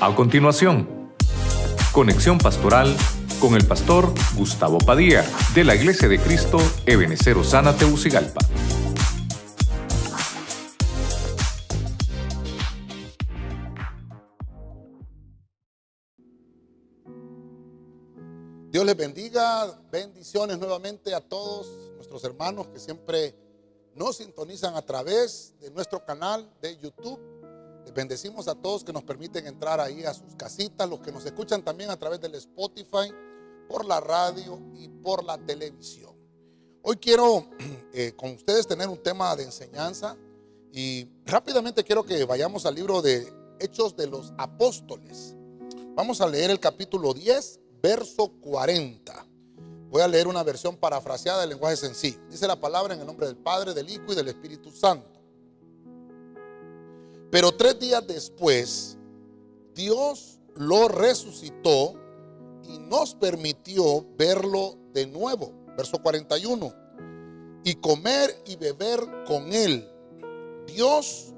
A continuación, conexión pastoral con el pastor Gustavo Padilla de la Iglesia de Cristo Ebenecer Osana Teucigalpa. Dios les bendiga, bendiciones nuevamente a todos nuestros hermanos que siempre nos sintonizan a través de nuestro canal de YouTube. Bendecimos a todos que nos permiten entrar ahí a sus casitas, los que nos escuchan también a través del Spotify, por la radio y por la televisión. Hoy quiero eh, con ustedes tener un tema de enseñanza y rápidamente quiero que vayamos al libro de Hechos de los Apóstoles. Vamos a leer el capítulo 10, verso 40. Voy a leer una versión parafraseada del lenguaje sencillo. Dice la palabra en el nombre del Padre, del Hijo y del Espíritu Santo. Pero tres días después, Dios lo resucitó y nos permitió verlo de nuevo. Verso 41. Y comer y beber con él. Dios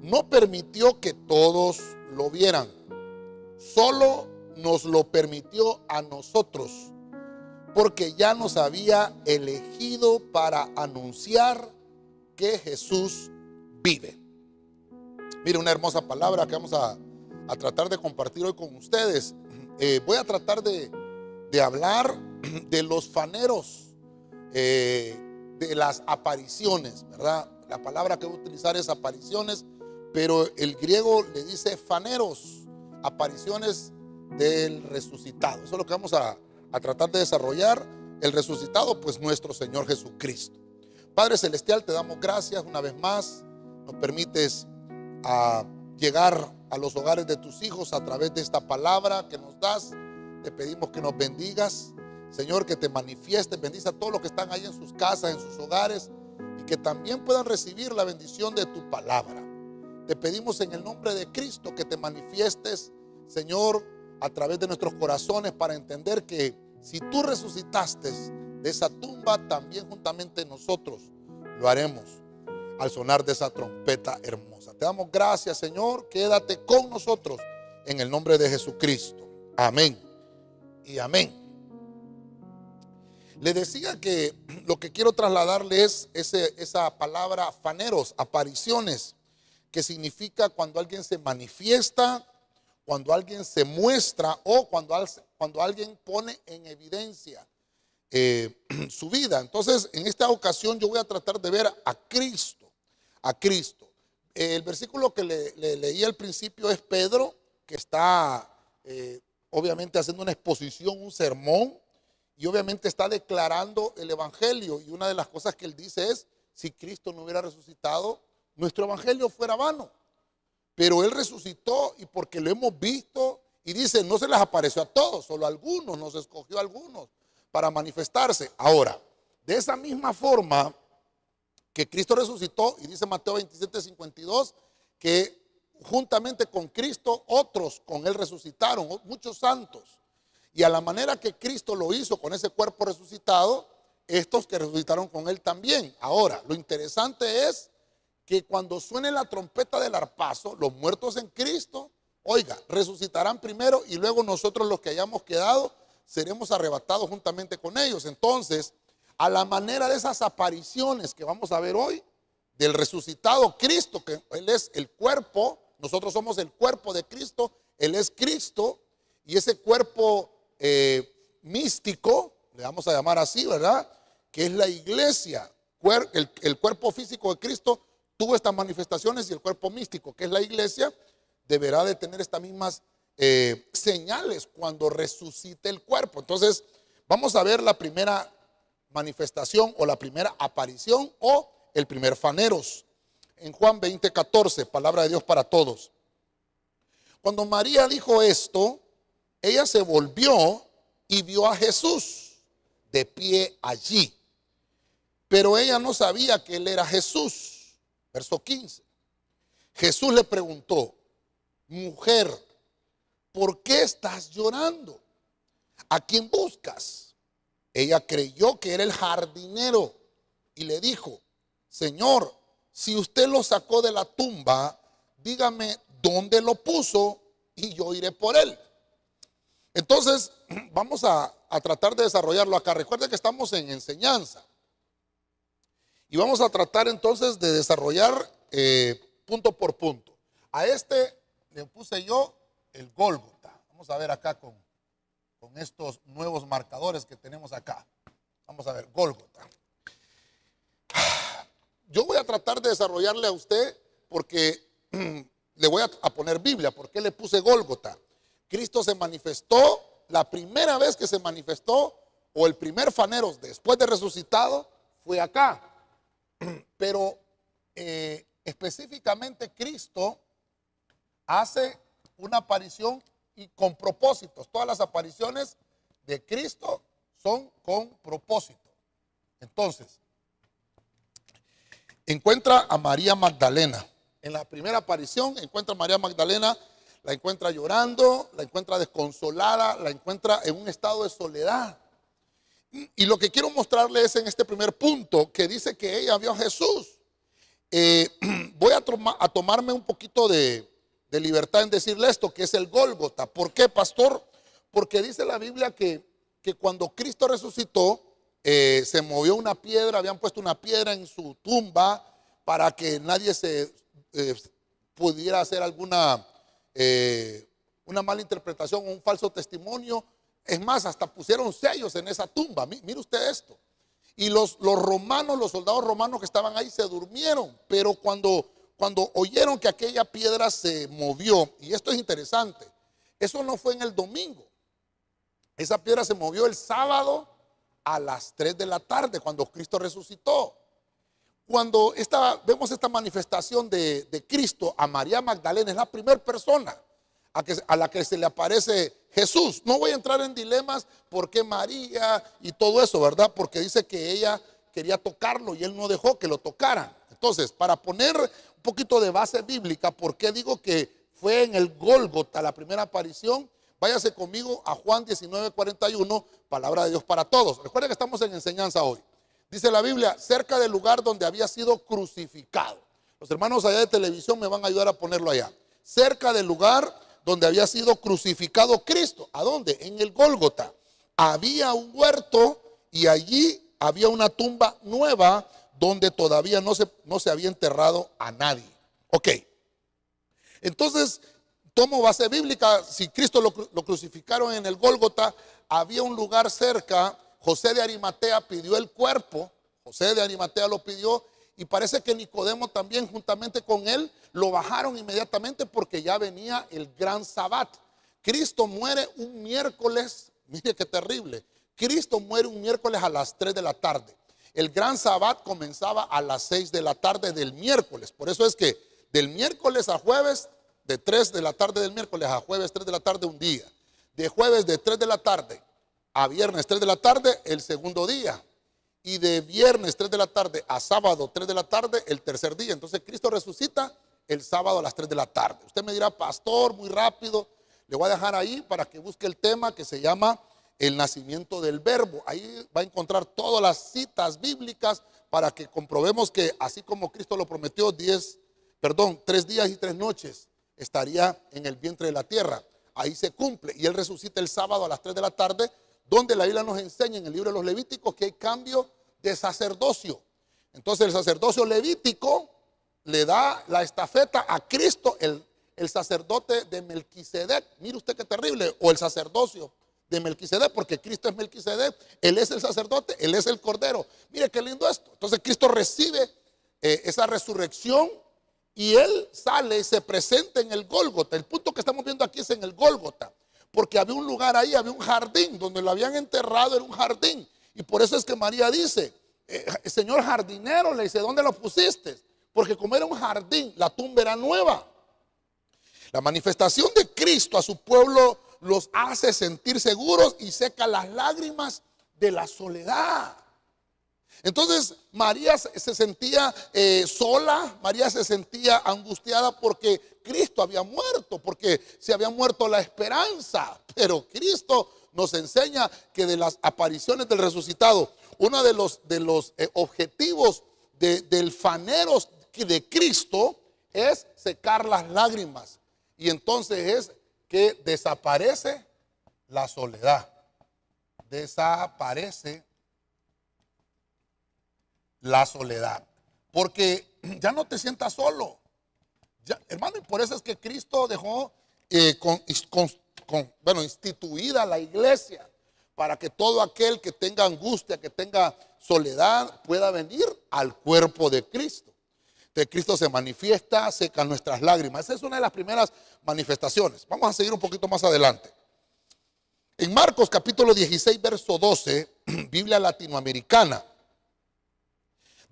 no permitió que todos lo vieran. Solo nos lo permitió a nosotros. Porque ya nos había elegido para anunciar que Jesús vive. Mire, una hermosa palabra que vamos a, tratar de compartir hoy con ustedes. Eh, voy a tratar de, de, hablar de los faneros, eh, de las apariciones, ¿verdad? La palabra que voy a utilizar es apariciones, pero el griego le dice faneros, apariciones del resucitado. Eso es lo que vamos a, a tratar de desarrollar. El resucitado, pues nuestro Señor Jesucristo. Padre Celestial, te damos gracias una vez más. Nos permites a llegar a los hogares de tus hijos a través de esta palabra que nos das. Te pedimos que nos bendigas, Señor, que te manifiestes, bendice a todos los que están ahí en sus casas, en sus hogares, y que también puedan recibir la bendición de tu palabra. Te pedimos en el nombre de Cristo que te manifiestes, Señor, a través de nuestros corazones para entender que si tú resucitaste de esa tumba, también juntamente nosotros lo haremos al sonar de esa trompeta hermosa. Te damos gracias, Señor. Quédate con nosotros en el nombre de Jesucristo. Amén. Y amén. Le decía que lo que quiero trasladarle es esa palabra faneros, apariciones, que significa cuando alguien se manifiesta, cuando alguien se muestra o cuando, cuando alguien pone en evidencia eh, su vida. Entonces, en esta ocasión yo voy a tratar de ver a Cristo a Cristo. El versículo que le, leí al principio es Pedro, que está eh, obviamente haciendo una exposición, un sermón, y obviamente está declarando el Evangelio. Y una de las cosas que él dice es, si Cristo no hubiera resucitado, nuestro Evangelio fuera vano. Pero Él resucitó y porque lo hemos visto, y dice, no se les apareció a todos, solo a algunos, nos escogió a algunos para manifestarse. Ahora, de esa misma forma, que Cristo resucitó y dice Mateo 27, 52 que juntamente con Cristo otros con él resucitaron, muchos santos. Y a la manera que Cristo lo hizo con ese cuerpo resucitado, estos que resucitaron con él también. Ahora, lo interesante es que cuando suene la trompeta del arpazo, los muertos en Cristo, oiga, resucitarán primero y luego nosotros los que hayamos quedado seremos arrebatados juntamente con ellos. Entonces, a la manera de esas apariciones que vamos a ver hoy, del resucitado Cristo, que Él es el cuerpo, nosotros somos el cuerpo de Cristo, Él es Cristo, y ese cuerpo eh, místico, le vamos a llamar así, ¿verdad? Que es la iglesia, el, cuerpo físico de Cristo tuvo estas manifestaciones y el cuerpo místico, que es la iglesia, deberá de tener estas mismas eh, señales cuando resucite el cuerpo. Entonces, vamos a ver la primera manifestación o la primera aparición o el primer faneros. En Juan 20, 14, palabra de Dios para todos. Cuando María dijo esto, ella se volvió y vio a Jesús de pie allí. Pero ella no sabía que él era Jesús. Verso 15. Jesús le preguntó, mujer, ¿por qué estás llorando? ¿A quién buscas? Ella creyó que era el jardinero y le dijo, Señor, si usted lo sacó de la tumba, dígame dónde lo puso y yo iré por él. Entonces, vamos a, tratar de desarrollarlo acá. Recuerde que estamos en enseñanza. Y vamos a tratar entonces de desarrollar eh, punto por punto. A este le puse yo el Gólgota. Vamos a ver acá con, con estos nuevos marcadores que tenemos acá. Vamos a ver, Gólgota. Yo voy a tratar de desarrollarle a usted porque le voy a, poner Biblia. ¿Por qué le puse Gólgota? Cristo se manifestó, la primera vez que se manifestó, o el primer fanero después de resucitado, fue acá. Pero eh, específicamente Cristo hace una aparición y con propósitos. Todas las apariciones de Cristo son con propósito. Entonces, encuentra a María Magdalena. En la primera aparición encuentra a María Magdalena, la encuentra llorando, la encuentra desconsolada, la encuentra en un estado de soledad. Y lo que quiero mostrarle es en este primer punto que dice que ella vio a Jesús. Eh, voy a, a, tomarme un poquito de, libertad en decirle esto, que es el Gólgota. ¿Por qué, pastor? Porque dice la Biblia que, que cuando Cristo resucitó, eh, se movió una piedra, habían puesto una piedra en su tumba para que nadie se eh, pudiera hacer alguna una mala interpretación o un falso testimonio. Es más, hasta pusieron sellos en esa tumba. Mire usted esto. Y los, los romanos, los soldados romanos que estaban ahí se durmieron, pero cuando, cuando oyeron que aquella piedra se movió, y esto es interesante, eso no fue en el domingo, esa piedra se movió el sábado a las 3 de la tarde, cuando Cristo resucitó. Cuando esta, vemos esta manifestación de, de Cristo a María Magdalena, es la primera persona a, la que se le aparece Jesús. No voy a entrar en dilemas por qué María y todo eso, ¿verdad? Porque dice que ella quería tocarlo y él no dejó que lo tocaran. Entonces, para poner poquito de base bíblica, ¿por qué digo que fue en el Gólgota la primera aparición? Váyase conmigo a Juan 19, 41, palabra de Dios para todos. Recuerden que estamos en enseñanza hoy. Dice la Biblia, cerca del lugar donde había sido crucificado. Los hermanos allá de televisión me van a ayudar a ponerlo allá. Cerca del lugar donde había sido crucificado Cristo. ¿A dónde? En el Gólgota. Había un huerto y allí había una tumba nueva donde todavía no se, no se había enterrado a nadie. Ok. Entonces, tomo base bíblica, si Cristo lo, lo crucificaron en el Gólgota, había un lugar cerca, José de Arimatea pidió el cuerpo, José de Arimatea lo pidió y parece que Nicodemo también juntamente con él lo bajaron inmediatamente porque ya venía el gran sabbat. Cristo muere un miércoles, mire qué terrible. Cristo muere un miércoles a las 3 de la tarde. El gran sabbat comenzaba a las 6 de la tarde del miércoles. Por eso es que del miércoles a jueves, de 3 de la tarde del miércoles a jueves 3 de la tarde un día. De jueves de 3 de la tarde a viernes 3 de la tarde el segundo día y de viernes 3 de la tarde a sábado 3 de la tarde el tercer día. Entonces Cristo resucita el sábado a las 3 de la tarde. Usted me dirá, pastor, muy rápido. Le voy a dejar ahí para que busque el tema que se llama el nacimiento del verbo. Ahí va a encontrar todas las citas bíblicas para que comprobemos que así como Cristo lo prometió 10, perdón, tres días y tres noches estaría en el vientre de la tierra. Ahí se cumple y él resucita el sábado a las 3 de la tarde, donde la Biblia nos enseña en el libro de los Levíticos que hay cambio de sacerdocio. Entonces el sacerdocio levítico le da la estafeta a Cristo, el, el sacerdote de Melquisedec. Mire usted qué terrible. O el sacerdocio de Melquisedec, porque Cristo es Melquisedec, Él es el sacerdote, Él es el cordero. Mire qué lindo esto. Entonces Cristo recibe eh, esa resurrección y Él sale y se presenta en el Gólgota. El punto que estamos viendo aquí es en el Gólgota, porque había un lugar ahí, había un jardín, donde lo habían enterrado, era un jardín. Y por eso es que María dice, eh, señor jardinero, le dice, ¿dónde lo pusiste? Porque como era un jardín, la tumba era nueva. La manifestación de Cristo a su pueblo los hace sentir seguros y seca las lágrimas de la soledad. Entonces María se sentía eh, sola, María se sentía angustiada porque Cristo había muerto, porque se había muerto la esperanza. Pero Cristo nos enseña que de las apariciones del resucitado, uno de los, de los eh, objetivos del fanero de Cristo es secar las lágrimas. Y entonces es que desaparece la soledad. Desaparece la soledad. Porque ya no te sientas solo. hermano, y por eso es que Cristo dejó eh, con, bueno, instituida la iglesia para que todo aquel que tenga angustia, que tenga soledad, pueda venir al cuerpo de Cristo. De Cristo se manifiesta, seca nuestras lágrimas. Esa es una de las primeras manifestaciones. Vamos a seguir un poquito más adelante. En Marcos capítulo 16, verso 12, Biblia latinoamericana.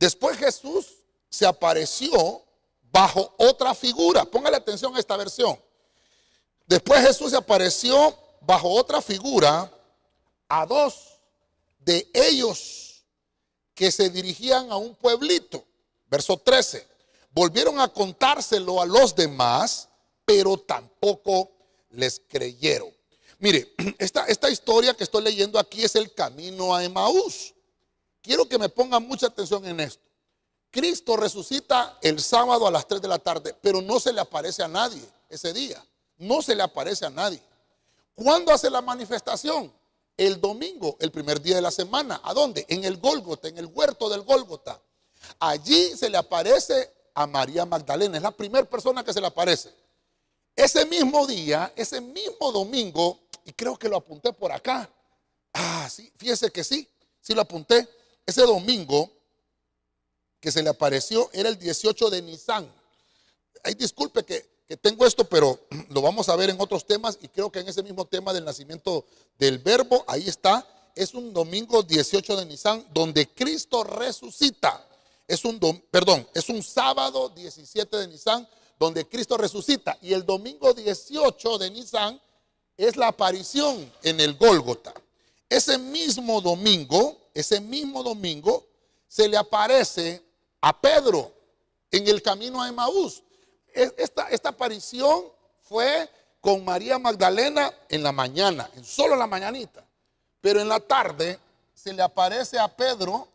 Después Jesús se apareció bajo otra figura. Póngale atención a esta versión. Después Jesús se apareció bajo otra figura a dos de ellos que se dirigían a un pueblito. Verso 13. Volvieron a contárselo a los demás, pero tampoco les creyeron. Mire, esta, esta historia que estoy leyendo aquí es el camino a Emaús. Quiero que me pongan mucha atención en esto. Cristo resucita el sábado a las 3 de la tarde, pero no se le aparece a nadie ese día. No se le aparece a nadie. ¿Cuándo hace la manifestación? El domingo, el primer día de la semana. ¿A dónde? En el Gólgota, en el huerto del Gólgota. Allí se le aparece a María Magdalena. Es la primera persona que se le aparece. Ese mismo día, ese mismo domingo, y creo que lo apunté por acá. Ah, sí, fíjese que sí, sí lo apunté. Ese domingo que se le apareció era el 18 de Nisan. Ay, disculpe que, tengo esto, pero lo vamos a ver en otros temas y creo que en ese mismo tema del nacimiento del verbo, ahí está, es un domingo 18 de Nisan donde Cristo resucita. Es un, perdón, es un sábado 17 de Nisan donde Cristo resucita. Y el domingo 18 de Nisan es la aparición en el Gólgota. Ese mismo domingo, ese mismo domingo, se le aparece a Pedro en el camino a Emaús. Esta, esta aparición fue con María Magdalena en la mañana, en solo la mañanita. Pero en la tarde se le aparece a Pedro.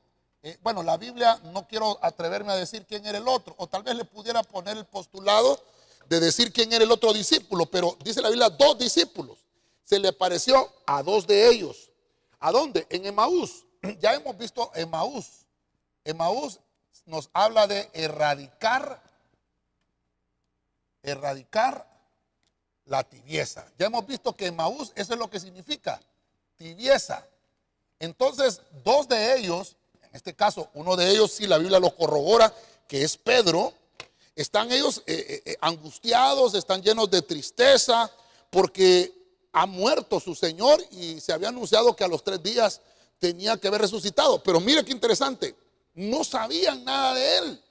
Eh, bueno, la Biblia no quiero atreverme a decir quién era el otro, o tal vez le pudiera poner el postulado de decir quién era el otro discípulo, pero dice la Biblia dos discípulos. Se le apareció a dos de ellos. ¿A dónde? En Emaús. Ya hemos visto Emaús. Emaús nos habla de erradicar, erradicar la tibieza. Ya hemos visto que Maús, eso es lo que significa, tibieza. Entonces, dos de ellos, en este caso, uno de ellos, si la Biblia lo corrobora, que es Pedro, están ellos eh, eh, eh, angustiados, están llenos de tristeza, porque ha muerto su Señor y se había anunciado que a los tres días tenía que haber resucitado. Pero mire qué interesante, no sabían nada de él.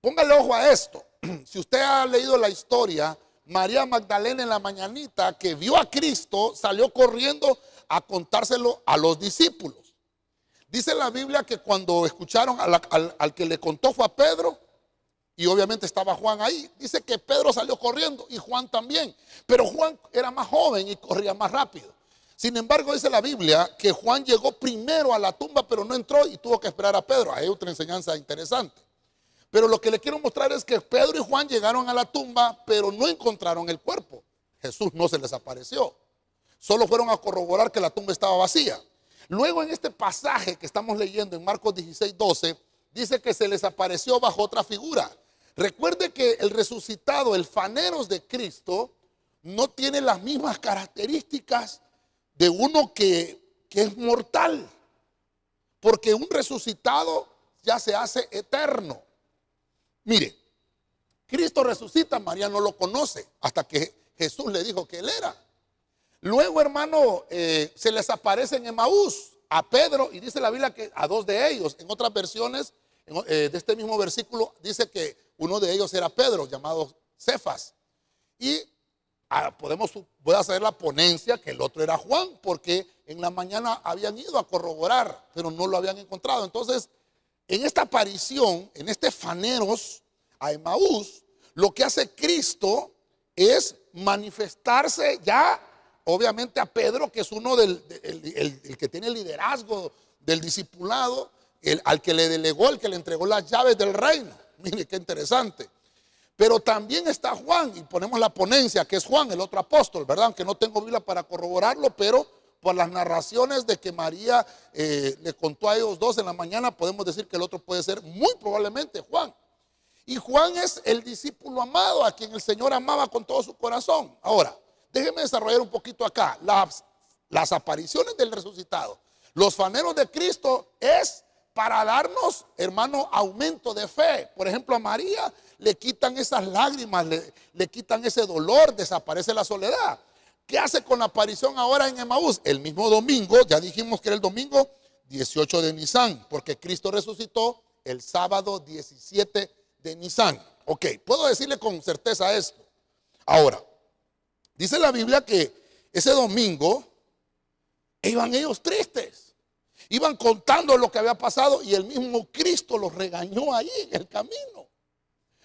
Póngale ojo a esto. Si usted ha leído la historia, María Magdalena en la mañanita que vio a Cristo salió corriendo a contárselo a los discípulos. Dice la Biblia que cuando escucharon al, al, que le contó fue a Pedro y obviamente estaba Juan ahí. Dice que Pedro salió corriendo y Juan también. Pero Juan era más joven y corría más rápido. Sin embargo, dice la Biblia que Juan llegó primero a la tumba, pero no entró y tuvo que esperar a Pedro. Hay otra enseñanza interesante. Pero lo que le quiero mostrar es que Pedro y Juan llegaron a la tumba, pero no encontraron el cuerpo. Jesús no se les apareció. Solo fueron a corroborar que la tumba estaba vacía. Luego en este pasaje que estamos leyendo en Marcos 16, 12, dice que se les apareció bajo otra figura. Recuerde que el resucitado, el faneros de Cristo, no tiene las mismas características de uno que, es mortal. Porque un resucitado ya se hace eterno. Mire, Cristo resucita, María no lo conoce hasta que Jesús le dijo que él era. Luego, hermano, eh, se les aparece en Emaús a Pedro y dice la Biblia que a dos de ellos. En otras versiones eh, de este mismo versículo dice que uno de ellos era Pedro, llamado Cefas. Y Ah, podemos, voy a hacer la ponencia que el otro era Juan, porque en la mañana habían ido a corroborar, pero no lo habían encontrado. Entonces, en esta aparición, en este faneros a Emaús, lo que hace Cristo es manifestarse ya, obviamente, a Pedro, que es uno del el, que tiene el liderazgo del discipulado, el, al que le delegó, el que le entregó las llaves del reino. Mire qué interesante. Pero también está Juan, y ponemos la ponencia, que es Juan, el otro apóstol, ¿verdad? Aunque no tengo Biblia para corroborarlo, pero por las narraciones de que María eh, le contó a ellos dos en la mañana, podemos decir que el otro puede ser muy probablemente Juan. Y Juan es el discípulo amado a quien el Señor amaba con todo su corazón. Ahora, déjenme desarrollar un poquito acá. Las, las apariciones del resucitado, los faneros de Cristo es para darnos, hermano, aumento de fe. Por ejemplo, a María le quitan esas lágrimas, le, quitan ese dolor, desaparece la soledad. ¿Qué hace con la aparición ahora en Emaús? El mismo domingo, ya dijimos que era el domingo 18 de Nisan, porque Cristo resucitó el sábado 17 de Nisan. Ok, puedo decirle con certeza esto. Ahora, dice la Biblia que ese domingo iban ellos tristes. Iban contando lo que había pasado y el mismo Cristo los regañó ahí en el camino.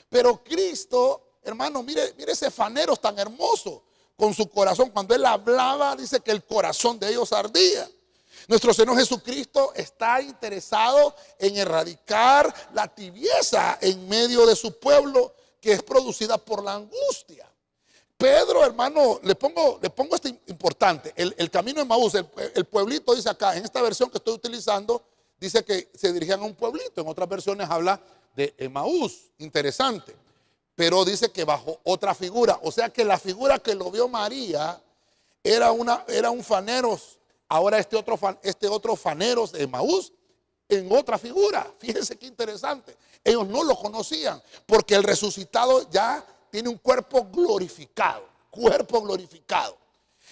Pero Cristo, hermano, mire, mire ese fanero tan hermoso con su corazón. Cuando él hablaba, dice que el corazón de ellos ardía. Nuestro Señor Jesucristo está interesado en erradicar la tibieza en medio de su pueblo que es producida por la angustia. Pedro, hermano, le pongo, le pongo este importante. El, camino de Maús, el, pueblito dice acá, en esta versión que estoy utilizando, dice que se dirigían a un pueblito. En otras versiones habla de Emaús. Interesante. Pero dice que bajo otra figura. O sea que la figura que lo vio María era, una, era un faneros. Ahora este otro, este otro faneros de Emaús en otra figura. Fíjense qué interesante. Ellos no lo conocían porque el resucitado ya tiene un cuerpo glorificado, cuerpo glorificado.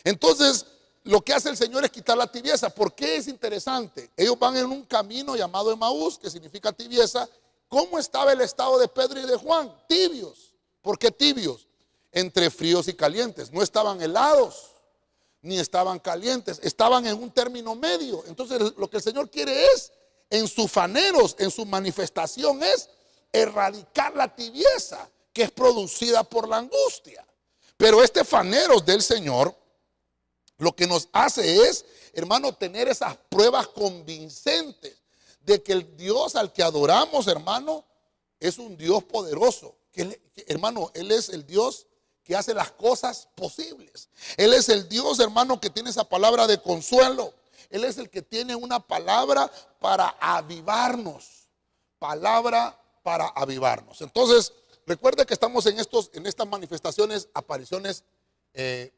Entonces, lo que hace el Señor es quitar la tibieza. ¿Por qué es interesante? Ellos van en un camino llamado Emaús, que significa tibieza. ¿Cómo estaba el estado de Pedro y de Juan? Tibios. ¿Por qué tibios? Entre fríos y calientes. No estaban helados, ni estaban calientes. Estaban en un término medio. Entonces, lo que el Señor quiere es, en sus faneros, en su manifestación, es erradicar la tibieza es producida por la angustia. Pero este faneros del Señor lo que nos hace es, hermano, tener esas pruebas convincentes de que el Dios al que adoramos, hermano, es un Dios poderoso. Que, hermano, Él es el Dios que hace las cosas posibles. Él es el Dios, hermano, que tiene esa palabra de consuelo. Él es el que tiene una palabra para avivarnos. Palabra para avivarnos. Entonces, Recuerde que estamos en, estos, en estas manifestaciones, apariciones eh,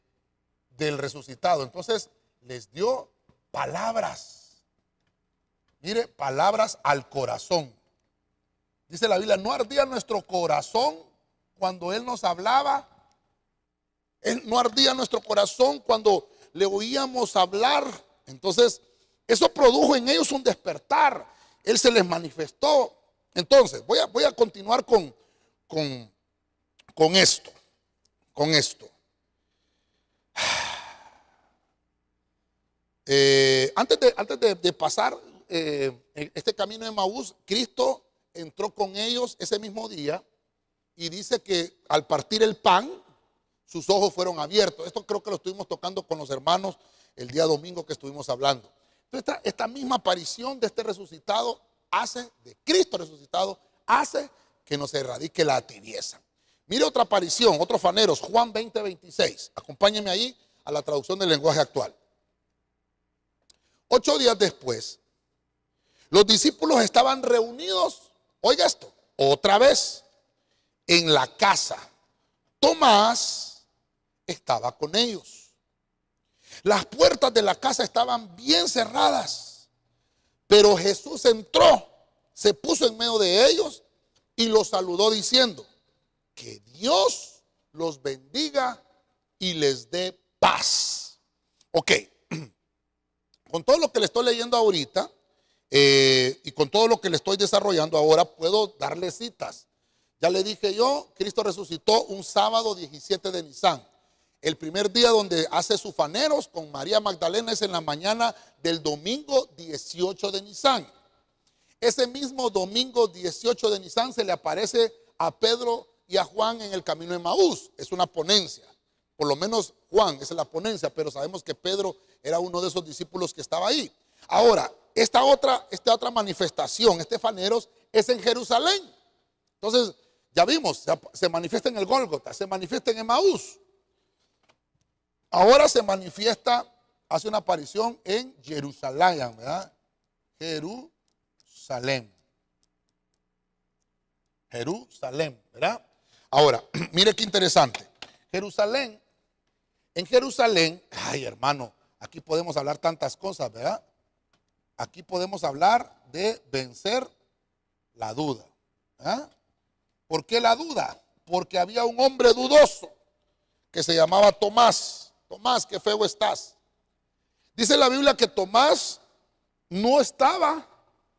del resucitado. Entonces les dio palabras. Mire, palabras al corazón. Dice la Biblia, no ardía nuestro corazón cuando Él nos hablaba. no ardía nuestro corazón cuando le oíamos hablar. Entonces, eso produjo en ellos un despertar. Él se les manifestó. Entonces, voy a, voy a continuar con, con, esto, con esto. Eh, antes de, antes de, pasar eh, este camino de Maús, Cristo entró con ellos ese mismo día y dice que al partir el pan, sus ojos fueron abiertos. Esto creo que lo estuvimos tocando con los hermanos el día domingo que estuvimos hablando. Esta, esta misma aparición de este resucitado hace, de Cristo resucitado, hace que nos erradique la tibieza. Mire otra aparición, otros faneros, Juan 20, 26. Acompáñenme ahí a la traducción del lenguaje actual. Ocho días después, los discípulos estaban reunidos, oiga esto, otra vez, en la casa. Tomás estaba con ellos. Las puertas de la casa estaban bien cerradas, pero Jesús entró, se puso en medio de ellos y los saludó diciendo, que Dios los bendiga y les dé paz. Ok, con todo lo que le estoy leyendo ahorita eh, y con todo lo que le estoy desarrollando ahora, puedo darle citas. Ya le dije yo, Cristo resucitó un sábado 17 de Nisan. El primer día donde hace sus faneros con María Magdalena es en la mañana del domingo 18 de Nisan. Ese mismo domingo 18 de Nisan se le aparece a Pedro y a Juan en el camino de Maús. Es una ponencia. Por lo menos Juan es la ponencia, pero sabemos que Pedro era uno de esos discípulos que estaba ahí. Ahora, esta otra, esta otra manifestación, este faneros, es en Jerusalén. Entonces, ya vimos, se, manifiesta en el Gólgota, se manifiesta en Emaús. Ahora se manifiesta, hace una aparición en Jerusalén, ¿verdad? Jerusalén. Jerusalén, ¿verdad? Ahora, mire qué interesante. Jerusalén, en Jerusalén, ay hermano, aquí podemos hablar tantas cosas, ¿verdad? Aquí podemos hablar de vencer la duda. ¿verdad? ¿Por qué la duda? Porque había un hombre dudoso que se llamaba Tomás. Tomás, qué feo estás. Dice la Biblia que Tomás no estaba,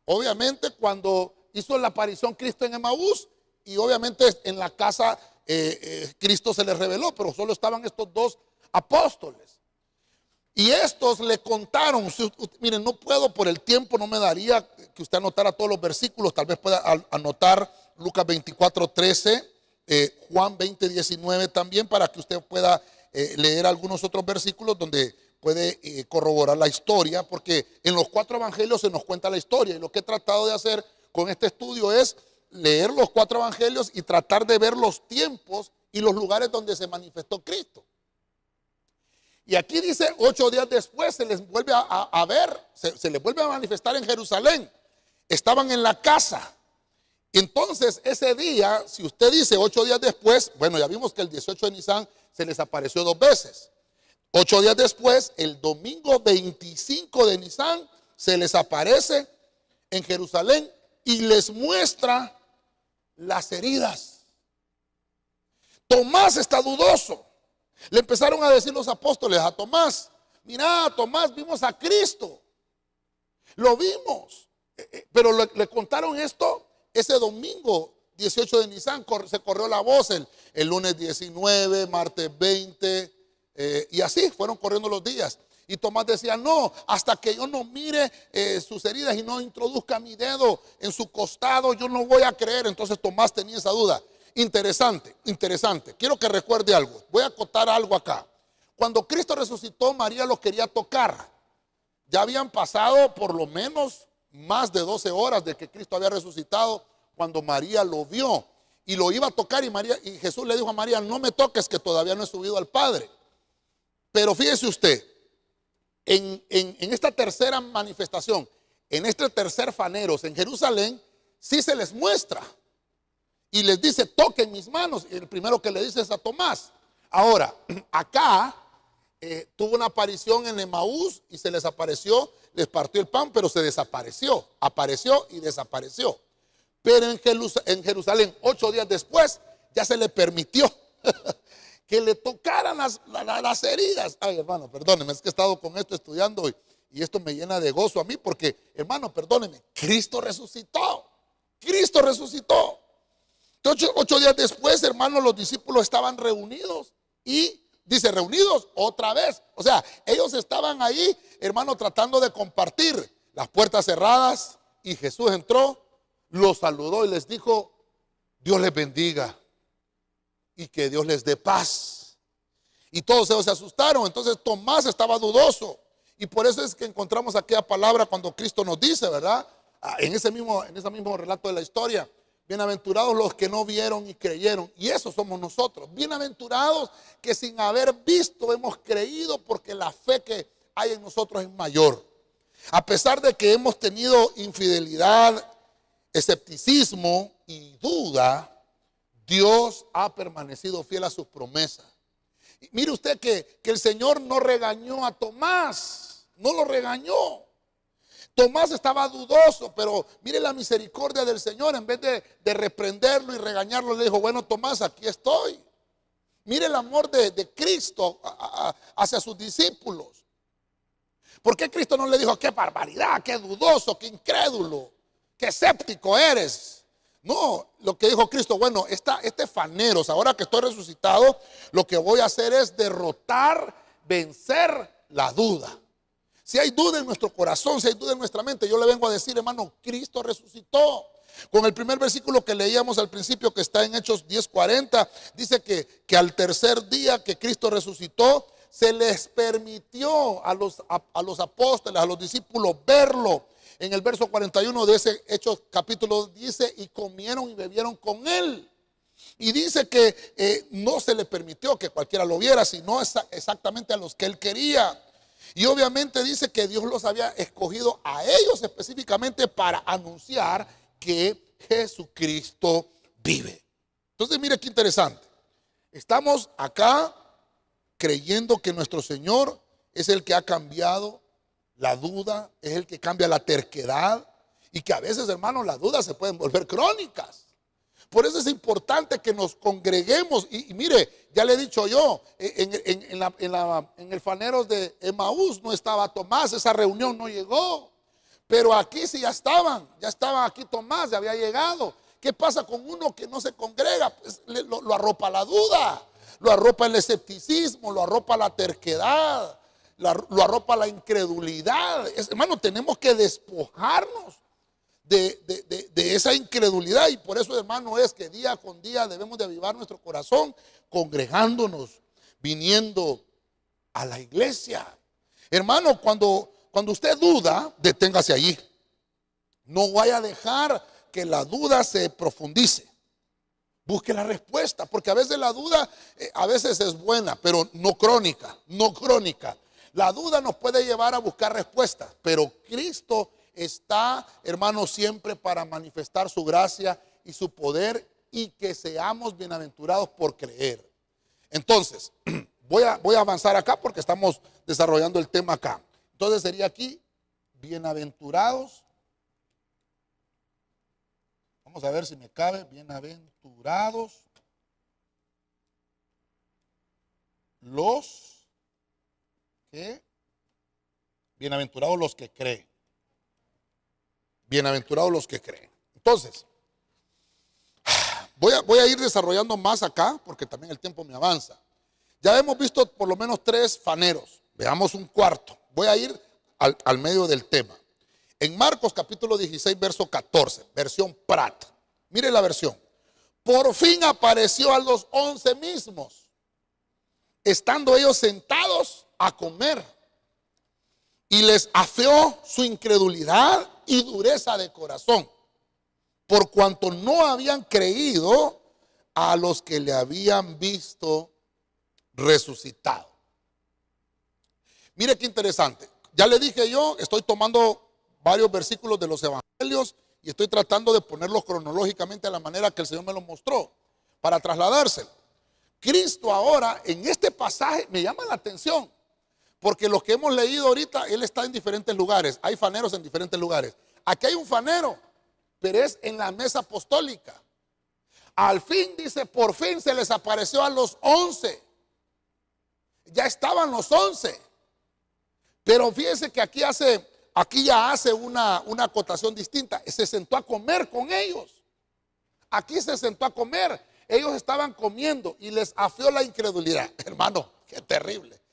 obviamente, cuando hizo la aparición Cristo en Emaús y obviamente en la casa eh, eh, Cristo se le reveló, pero solo estaban estos dos apóstoles. Y estos le contaron, miren, no puedo por el tiempo, no me daría que usted anotara todos los versículos, tal vez pueda anotar Lucas 24, 13, eh, Juan 20, 19 también, para que usted pueda leer algunos otros versículos donde puede corroborar la historia, porque en los cuatro evangelios se nos cuenta la historia y lo que he tratado de hacer con este estudio es leer los cuatro evangelios y tratar de ver los tiempos y los lugares donde se manifestó Cristo. Y aquí dice, ocho días después se les vuelve a, ver, se, les vuelve a manifestar en Jerusalén. Estaban en la casa. Entonces, ese día, si usted dice ocho días después, bueno, ya vimos que el 18 de Nisan se les apareció dos veces. Ocho días después, el domingo 25 de Nisan, se les aparece en Jerusalén y les muestra las heridas. Tomás está dudoso. Le empezaron a decir los apóstoles a Tomás, mira, Tomás, vimos a Cristo. Lo vimos. Eh, eh, pero le, contaron esto ese domingo 18 de Nisan. Se corrió la voz el, lunes 19, martes 20, eh, y así fueron corriendo los días. Y Tomás decía, no, hasta que yo no mire eh, sus heridas y no introduzca mi dedo en su costado, yo no voy a creer. Entonces Tomás tenía esa duda. Interesante, interesante. Quiero que recuerde algo. Voy a acotar algo acá. Cuando Cristo resucitó, María lo quería tocar. Ya habían pasado por lo menos más de 12 horas de que Cristo había resucitado cuando María lo vio y lo iba a tocar y María y Jesús le dijo a María, "No me toques que todavía no he subido al Padre." Pero fíjese usted, en, esta tercera manifestación, en este tercer faneros en Jerusalén, sí se les muestra. Y les dice, toquen mis manos. Y el primero que le dice es a Tomás. Ahora, acá eh, tuvo una aparición en Emaús y se les apareció, les partió el pan, pero se desapareció. Apareció y desapareció. Pero en, en Jerusalén, ocho días después, ya se le permitió que le tocaran las, las, heridas. Ay, hermano, perdóneme, es que he estado con esto estudiando hoy y esto me llena de gozo a mí porque, hermano, perdóneme, Cristo resucitó. Cristo resucitó. Ocho, ocho días después, hermano, los discípulos estaban reunidos y dice reunidos otra vez. O sea, ellos estaban ahí, hermano, tratando de compartir las puertas cerradas y Jesús entró, los saludó y les dijo, Dios les bendiga y que Dios les dé paz. Y todos ellos se asustaron, entonces Tomás estaba dudoso. Y por eso es que encontramos aquella palabra cuando Cristo nos dice, ¿verdad? Ah, en ese mismo, en ese mismo relato de la historia. Bienaventurados los que no vieron y creyeron. Y eso somos nosotros. Bienaventurados que sin haber visto hemos creído porque la fe que hay en nosotros es mayor. A pesar de que hemos tenido infidelidad, escepticismo y duda, Dios ha permanecido fiel a sus promesas. mire usted que, el Señor no regañó a Tomás, no lo regañó. Tomás estaba dudoso, pero mire la misericordia del Señor. En vez de, reprenderlo y regañarlo, le dijo, bueno, Tomás, aquí estoy. Mire el amor de, Cristo hacia sus discípulos. ¿Por qué Cristo no le dijo, qué barbaridad, qué dudoso, qué incrédulo, qué escéptico eres? No, lo que dijo Cristo, bueno, esta, este faneros, ahora que estoy resucitado, lo que voy a hacer es derrotar, vencer la duda. Si hay duda en nuestro corazón, si hay duda en nuestra mente, yo le vengo a decir, hermano, Cristo resucitó. Con el primer versículo que leíamos al principio, que está en Hechos 10:40, dice que, que al tercer día que Cristo resucitó, se les permitió a los, a los apóstoles, a los discípulos verlo en el verso 41 de ese Hechos capítulo dice, y comieron y bebieron con él. Y dice que eh, no se le permitió que cualquiera lo viera, sino exactamente a los que él quería. Y obviamente dice que Dios los había escogido a ellos específicamente para anunciar que Jesucristo vive. Entonces, mire qué interesante. Estamos acá creyendo que nuestro Señor es el que ha cambiado la duda, es el que cambia la terquedad y que a veces, hermanos, las dudas se pueden volver crónicas. Por eso es importante que nos congreguemos. Y, mire, ya le he dicho yo, en, en el faneros de Emaús no estaba Tomás, esa reunión no llegó. Pero aquí sí ya estaban, ya estaba aquí Tomás, ya había llegado. ¿Qué pasa con uno que no se congrega? Pues lo, arropa la duda, lo arropa el escepticismo, lo arropa la terquedad, lo arropa la incredulidad. hermano, tenemos que despojarnos de, esa incredulidad y por eso, hermano, es que día con día debemos de avivar nuestro corazón congregándonos, viniendo a la iglesia. Hermano, cuando, cuando usted duda, deténgase allí. No vaya a dejar que la duda se profundice. Busque la respuesta, porque a veces la duda eh, a veces es buena, pero no crónica, no crónica. La duda nos puede llevar a buscar respuestas, pero Cristo está, hermano, siempre para manifestar su gracia y su poder y que seamos bienaventurados por creer. Entonces, voy a, voy a avanzar acá porque estamos desarrollando el tema acá. Entonces sería aquí, bienaventurados Vamos a ver si me cabe. Bienaventurados los que, bienaventurados los que creen. Bienaventurados los que creen. Entonces, voy a, ir desarrollando más acá porque también el tiempo me avanza. Ya hemos visto por lo menos tres faneros. Veamos un cuarto. Voy a ir al, al medio del tema. En Marcos capítulo 16, verso 14, versión Prat. Mire la versión. Por fin apareció a los once mismos, estando ellos sentados a comer. Y les afeó su incredulidad y dureza de corazón, por cuanto no habían creído a los que le habían visto resucitado. Mire qué interesante. Ya le dije yo, estoy tomando varios versículos de los evangelios y estoy tratando de ponerlos cronológicamente a la manera que el Señor me lo mostró para trasladárselo. Cristo ahora en este pasaje me llama la atención porque lo que hemos leído ahorita, Él está en diferentes lugares. Hay faneros en diferentes lugares. Aquí hay un fanero, pero es en la mesa apostólica. Al fin, dice, por fin se les apareció a los once. Ya estaban los once. Pero fíjense que aquí hace Aquí ya hace una, una acotación distinta. Se sentó a comer con ellos. Aquí se sentó a comer. Ellos estaban comiendo y les afió la incredulidad. Hermano, qué terrible.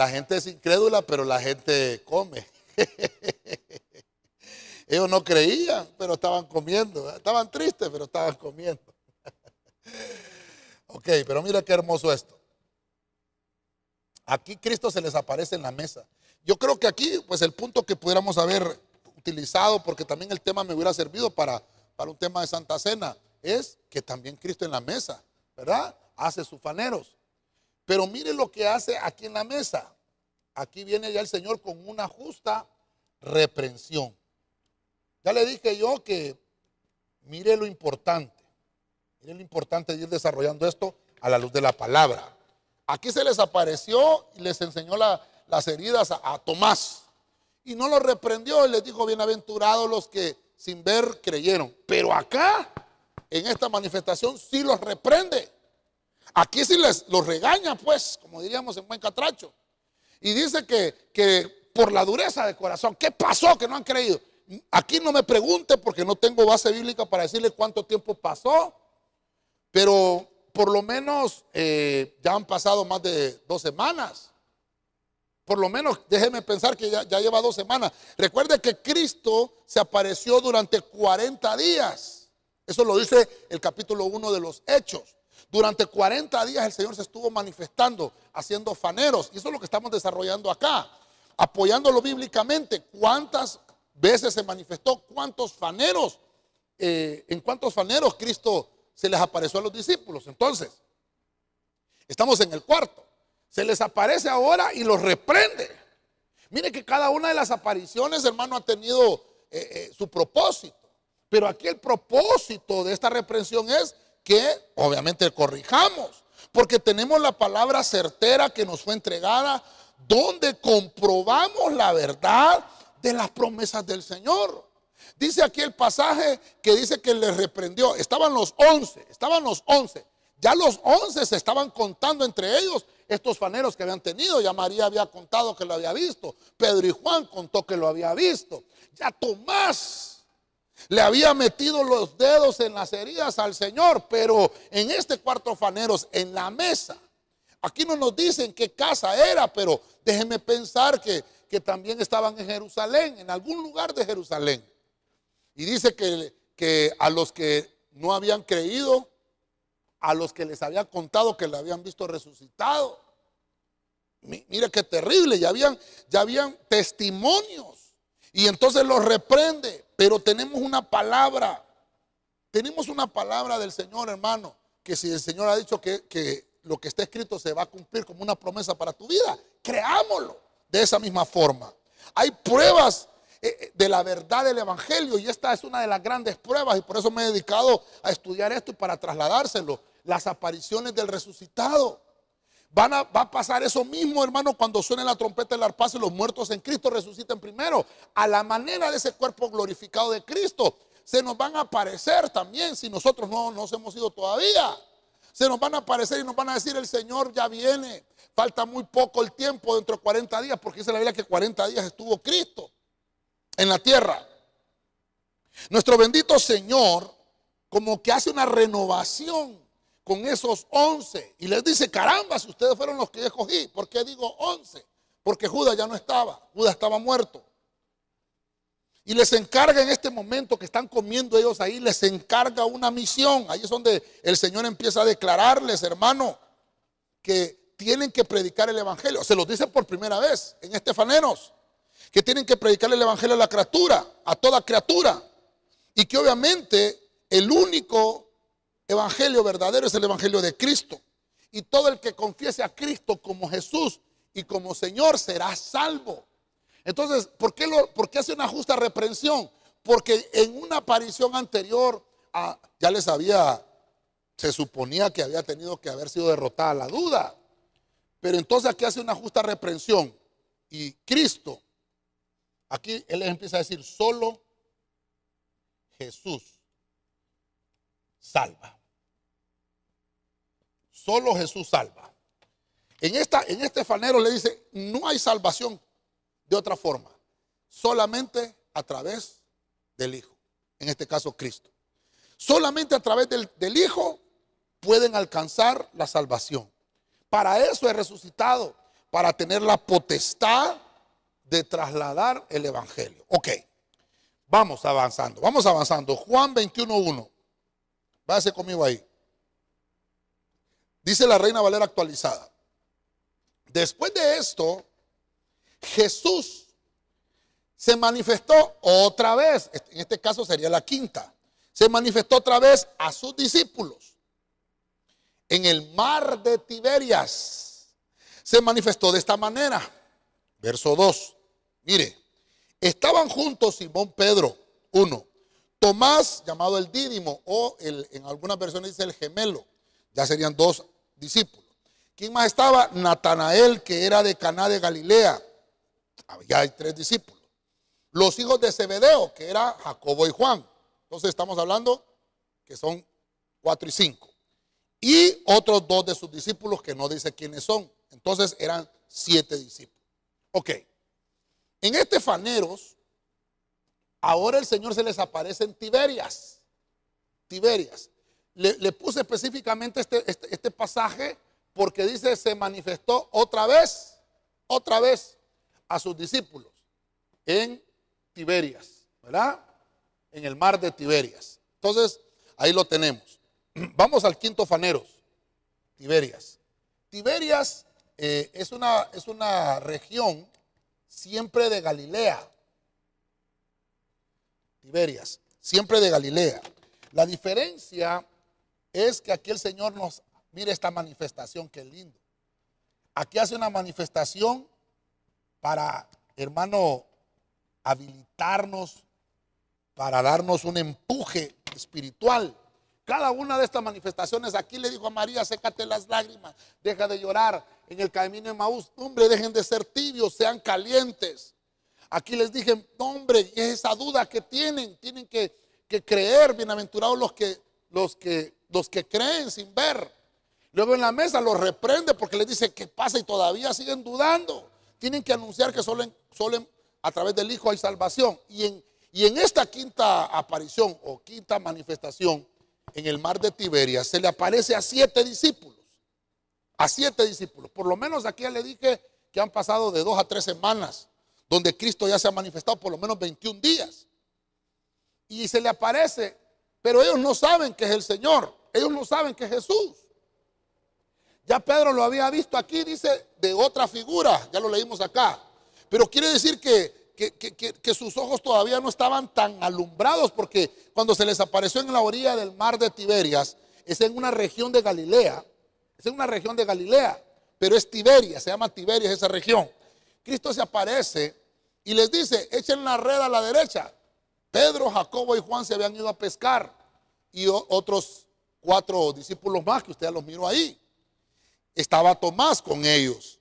La gente es incrédula, pero la gente come. Ellos no creían, pero estaban comiendo. Estaban tristes, pero estaban comiendo. ok, pero mira qué hermoso esto. Aquí Cristo se les aparece en la mesa. Yo creo que aquí, pues el punto que pudiéramos haber utilizado, porque también el tema me hubiera servido para, para un tema de Santa Cena, es que también Cristo en la mesa, ¿verdad? Hace sus faneros. Pero mire lo que hace aquí en la mesa. Aquí viene ya el Señor con una justa reprensión. Ya le dije yo que mire lo importante. Mire lo importante de ir desarrollando esto a la luz de la palabra. Aquí se les apareció y les enseñó la, las heridas a, Tomás. Y no lo reprendió y les dijo, bienaventurados los que sin ver creyeron. Pero acá, en esta manifestación, sí los reprende. Aquí sí les los regaña, pues, como diríamos en buen catracho. Y dice que, que por la dureza de corazón, ¿qué pasó que no han creído? Aquí no me pregunte porque no tengo base bíblica para decirle cuánto tiempo pasó, pero por lo menos eh, ya han pasado más de dos semanas. Por lo menos déjeme pensar que ya, lleva dos semanas. Recuerde que Cristo se apareció durante 40 días. Eso lo dice el capítulo 1 de los Hechos. Durante 40 días el Señor se estuvo manifestando, haciendo faneros. Y eso es lo que estamos desarrollando acá. Apoyándolo bíblicamente. ¿Cuántas veces se manifestó? ¿Cuántos faneros? Eh, ¿En cuántos faneros Cristo se les apareció a los discípulos. Entonces, estamos en el cuarto. Se les aparece ahora y los reprende. Mire que cada una de las apariciones, hermano, ha tenido eh, eh, su propósito. Pero aquí el propósito de esta reprensión es que obviamente corrijamos, porque tenemos la palabra certera que nos fue entregada, donde comprobamos la verdad de las promesas del Señor. Dice aquí el pasaje que dice que les reprendió. Estaban los once, estaban los once. Ya los once se estaban contando entre ellos estos faneros que habían tenido. Ya María había contado que lo había visto. Pedro y Juan contó que lo había visto. Ya Tomás le había metido los dedos en las heridas al Señor. Pero en este cuarto faneros, en la mesa, aquí no nos dicen qué casa era, pero déjenme pensar que, que también estaban en Jerusalén, en algún lugar de Jerusalén. Y dice que, que a los que no habían creído, a los que les había contado que le habían visto resucitado. Mira qué terrible, ya habían, ya habían testimonios. Y entonces los reprende, pero tenemos una palabra, tenemos una palabra del Señor, hermano, que si el Señor ha dicho que, que lo que está escrito se va a cumplir como una promesa para tu vida, creámoslo de esa misma forma. Hay pruebas eh, eh, de la verdad del Evangelio y esta es una de las grandes pruebas y por eso me he dedicado a estudiar esto y para trasladárselo las apariciones del resucitado. Van a, va a pasar eso mismo, hermano, cuando suene la trompeta del arpazo y los muertos en Cristo resuciten primero. A la manera de ese cuerpo glorificado de Cristo, se nos van a aparecer también si nosotros no nos hemos ido todavía. Se nos van a aparecer y nos van a decir, el Señor ya viene. Falta muy poco el tiempo, dentro de 40 días, porque dice la Biblia que 40 días estuvo Cristo en la tierra. Nuestro bendito Señor como que hace una renovación con esos once. Y les dice, caramba, si ustedes fueron los que escogí, ¿por qué digo once? Porque Judas ya no estaba, Judas estaba muerto. Y les encarga en este momento que están comiendo ellos ahí, les encarga una misión. Ahí es donde el Señor empieza a declararles, hermano, que tienen que predicar el Evangelio. Se los dice por primera vez en Estefaneros, que tienen que predicar el Evangelio a la criatura, a toda criatura. Y que obviamente el único evangelio verdadero es el evangelio de Cristo. Y todo el que confiese a Cristo como Jesús y como Señor será salvo. Entonces, ¿por qué, hace una justa reprensión? Porque en una aparición anterior ah, ya les había, se suponía que había tenido que haber sido derrotada la duda. Pero entonces aquí hace una justa reprensión. Y Cristo, aquí él empieza a decir, solo Jesús salva. Solo Jesús salva. En, esta, en este fanero le dice, no hay salvación de otra forma, solamente a través del Hijo, en este caso Cristo. Solamente a través del, del Hijo pueden alcanzar la salvación. Para eso he resucitado, para tener la potestad de trasladar el Evangelio. Ok, vamos avanzando, vamos avanzando. Juan 21.1, váyase conmigo ahí. Dice la Reina Valera actualizada. Después de esto, Jesús se manifestó otra vez, en este caso sería la quinta, se manifestó otra vez a sus discípulos en el mar de Tiberias. Se manifestó de esta manera. Verso 2. Mire, estaban juntos Simón Pedro, uno. Tomás, llamado el Dídimo, o en algunas versiones dice el gemelo. Ya serían dos discípulos. ¿Quién más estaba? Natanael, que era de Caná de Galilea. Hay tres discípulos. Los hijos de Zebedeo, que era Jacobo y Juan. Entonces estamos hablando que son cuatro y cinco. Y otros dos de sus discípulos que no dice quiénes son. Entonces eran siete discípulos. Ok. En este faneros, ahora el Señor se les aparece en Tiberias. Tiberias le, puse específicamente este, este, este, pasaje porque dice, se manifestó otra vez, otra vez a sus discípulos en Tiberias, ¿verdad? En el mar de Tiberias. Entonces, ahí lo tenemos. Vamos al quinto faneros, Tiberias. Tiberias eh, es, una, es una región siempre de Galilea. Tiberias, siempre de Galilea. La diferencia es que aquí el Señor nos, mire esta manifestación, qué lindo. Aquí hace una manifestación para, hermano, habilitarnos, para darnos un empuje espiritual. Cada una de estas manifestaciones, aquí le dijo a María, sécate las lágrimas, deja de llorar. En el camino de Maús, hombre, dejen de ser tibios, sean calientes. Aquí les dije, hombre, es esa duda que tienen, tienen que, que creer, bienaventurados los que, los, que, los que creen sin ver. Luego en la mesa los reprende porque les dice que pasa y todavía siguen dudando. Tienen que anunciar que solo a través del Hijo hay salvación. Y en, y en esta quinta aparición o quinta manifestación en el mar de Tiberias se le aparece a siete discípulos. A siete discípulos. Por lo menos aquí ya le dije que han pasado de dos a tres semanas donde Cristo ya se ha manifestado por lo menos 21 días. Y se le aparece, pero ellos no saben que es el Señor. Ellos no saben que es Jesús. Ya Pedro lo había visto aquí, dice, de otra figura, ya lo leímos acá. Pero quiere decir que, que, sus ojos todavía no estaban tan alumbrados, porque cuando se les apareció en la orilla del mar de Tiberias, es en una región de Galilea, es en una región de Galilea, pero es Tiberia, se llama Tiberias esa región. Cristo se aparece y les dice, echen la red a la derecha. Pedro, Jacobo y Juan se habían ido a pescar y otros cuatro discípulos más que usted los miró ahí estaba Tomás con ellos.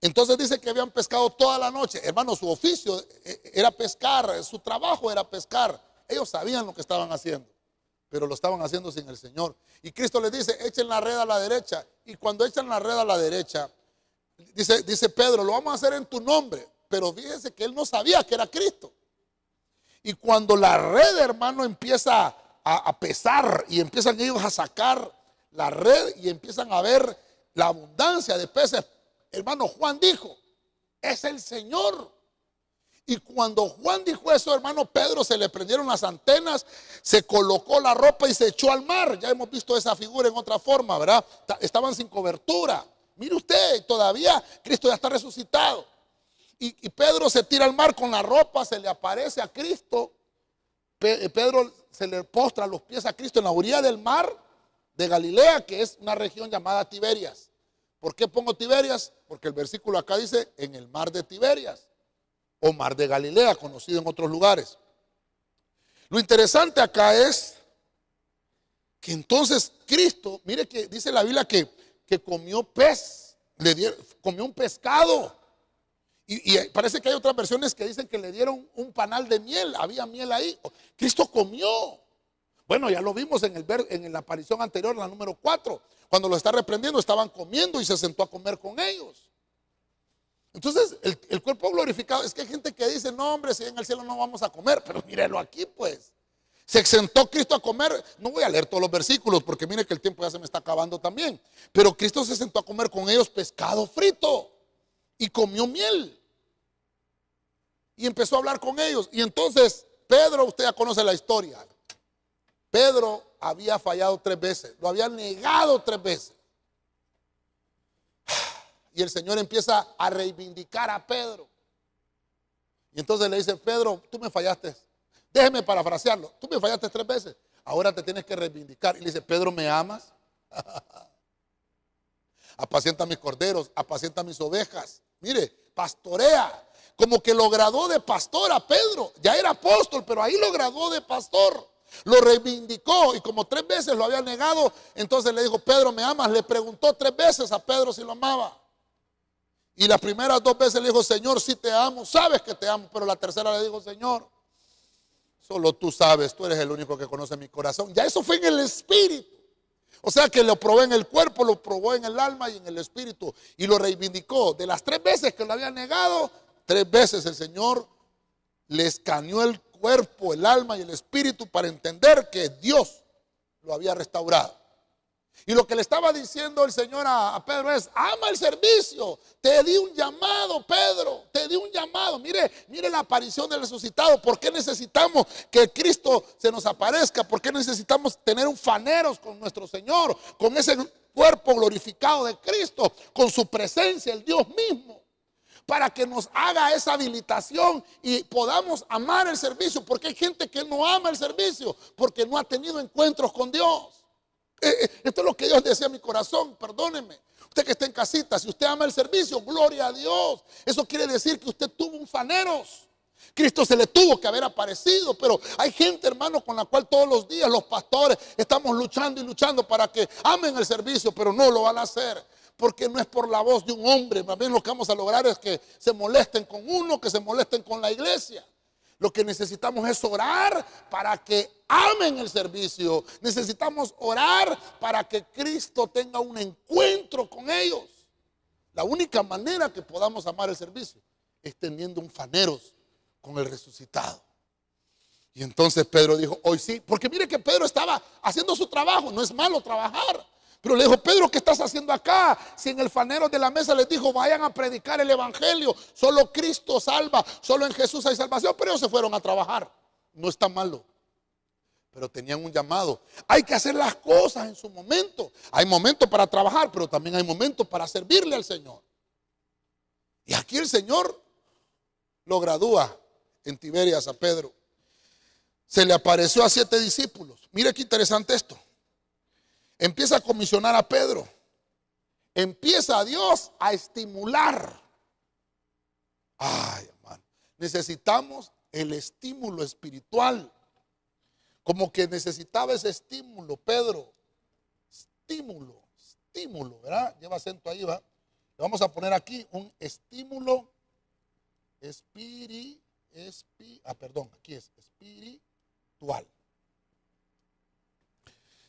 Entonces dice que habían pescado toda la noche. Hermano, su oficio eh, era pescar, su trabajo era pescar. Ellos sabían lo que estaban haciendo, pero lo estaban haciendo sin el Señor. Y Cristo les dice, echen la red a la derecha. Y cuando echan la red a la derecha, dice, dice Pedro, lo vamos a hacer en tu nombre. Pero fíjense que él no sabía que era Cristo. Y cuando la red, hermano, empieza a, pesar y empiezan ellos a sacar la red y empiezan a ver la abundancia de peces, hermano Juan dijo, es el Señor. Y cuando Juan dijo eso, hermano Pedro, se le prendieron las antenas, se colocó la ropa y se echó al mar. Ya hemos visto esa figura en otra forma, ¿verdad? Estaban sin cobertura. Mire usted, todavía Cristo ya está resucitado. Y, y Pedro se tira al mar con la ropa, se le aparece a Cristo. Pedro se le postra los pies a Cristo en la orilla del mar de Galilea, que es una región llamada Tiberias. ¿Por qué pongo Tiberias? Porque el versículo acá dice en el mar de Tiberias o mar de Galilea, conocido en otros lugares. Lo interesante acá es que entonces Cristo, mire que dice la Biblia que, que comió pez, le comió un pescado. Y, y, parece que hay otras versiones que dicen que le dieron un panal de miel, había miel ahí. Cristo comió. Bueno, ya lo vimos en, el en la aparición anterior, la número 4. Cuando lo está reprendiendo, estaban comiendo y se sentó a comer con ellos. Entonces, el, cuerpo glorificado, es que hay gente que dice, no, hombre, si en el cielo no vamos a comer, pero mírelo aquí, pues. Se sentó Cristo a comer. No voy a leer todos los versículos porque mire que el tiempo ya se me está acabando también. Pero Cristo se sentó a comer con ellos pescado frito y comió miel. Y empezó a hablar con ellos. Y entonces, Pedro, usted ya conoce la historia. Pedro había fallado tres veces, lo había negado tres veces. Y el Señor empieza a reivindicar a Pedro. Y entonces le dice, Pedro, tú me fallaste. Déjeme parafrasearlo. Tú me fallaste tres veces. Ahora te tienes que reivindicar. Y le dice, Pedro, ¿me amas? apacienta mis corderos, apacienta mis ovejas. Mire, pastorea. Como que lo graduó de pastor a Pedro. Ya era apóstol, pero ahí lo graduó de pastor. Lo reivindicó y como tres veces lo había negado, entonces le dijo, Pedro, ¿me amas? Le preguntó tres veces a Pedro si lo amaba. Y las primeras dos veces le dijo, Señor, sí te amo, sabes que te amo, pero la tercera le dijo, Señor, solo tú sabes, tú eres el único que conoce mi corazón. Ya eso fue en el espíritu. O sea que lo probó en el cuerpo, lo probó en el alma y en el espíritu y lo reivindicó. De las tres veces que lo había negado, tres veces el Señor le escaneó el cuerpo, el alma y el espíritu para entender que Dios lo había restaurado. Y lo que le estaba diciendo el Señor a, Pedro es, ama el servicio. Te di un llamado, Pedro. Te di un llamado. Mire, mire la aparición del resucitado. ¿Por qué necesitamos que Cristo se nos aparezca? ¿Por qué necesitamos tener un faneros con nuestro Señor? Con ese cuerpo glorificado de Cristo. Con su presencia, el Dios mismo para que nos haga esa habilitación y podamos amar el servicio, porque hay gente que no ama el servicio, porque no ha tenido encuentros con Dios. Eh, eh, esto es lo que Dios decía a mi corazón, perdóneme. Usted que está en casita, si usted ama el servicio, gloria a Dios. Eso quiere decir que usted tuvo un faneros. Cristo se le tuvo que haber aparecido, pero hay gente, hermano, con la cual todos los días los pastores estamos luchando y luchando para que amen el servicio, pero no lo van a hacer. Porque no es por la voz de un hombre, más bien lo que vamos a lograr es que se molesten con uno, que se molesten con la iglesia. Lo que necesitamos es orar para que amen el servicio. Necesitamos orar para que Cristo tenga un encuentro con ellos. La única manera que podamos amar el servicio es teniendo un faneros con el resucitado. Y entonces Pedro dijo, hoy sí, porque mire que Pedro estaba haciendo su trabajo, no es malo trabajar. Pero le dijo, Pedro, ¿qué estás haciendo acá? Si en el fanero de la mesa les dijo, vayan a predicar el Evangelio, solo Cristo salva, solo en Jesús hay salvación, pero ellos se fueron a trabajar. No está malo, pero tenían un llamado. Hay que hacer las cosas en su momento. Hay momentos para trabajar, pero también hay momentos para servirle al Señor. Y aquí el Señor lo gradúa en Tiberias a Pedro. Se le apareció a siete discípulos. Mire qué interesante esto empieza a comisionar a Pedro. Empieza a Dios a estimular. Ay, hermano, necesitamos el estímulo espiritual. Como que necesitaba ese estímulo, Pedro. Estímulo, estímulo, ¿verdad? Lleva acento ahí, va. Le vamos a poner aquí un estímulo espiri, ah, perdón, aquí es espiritual.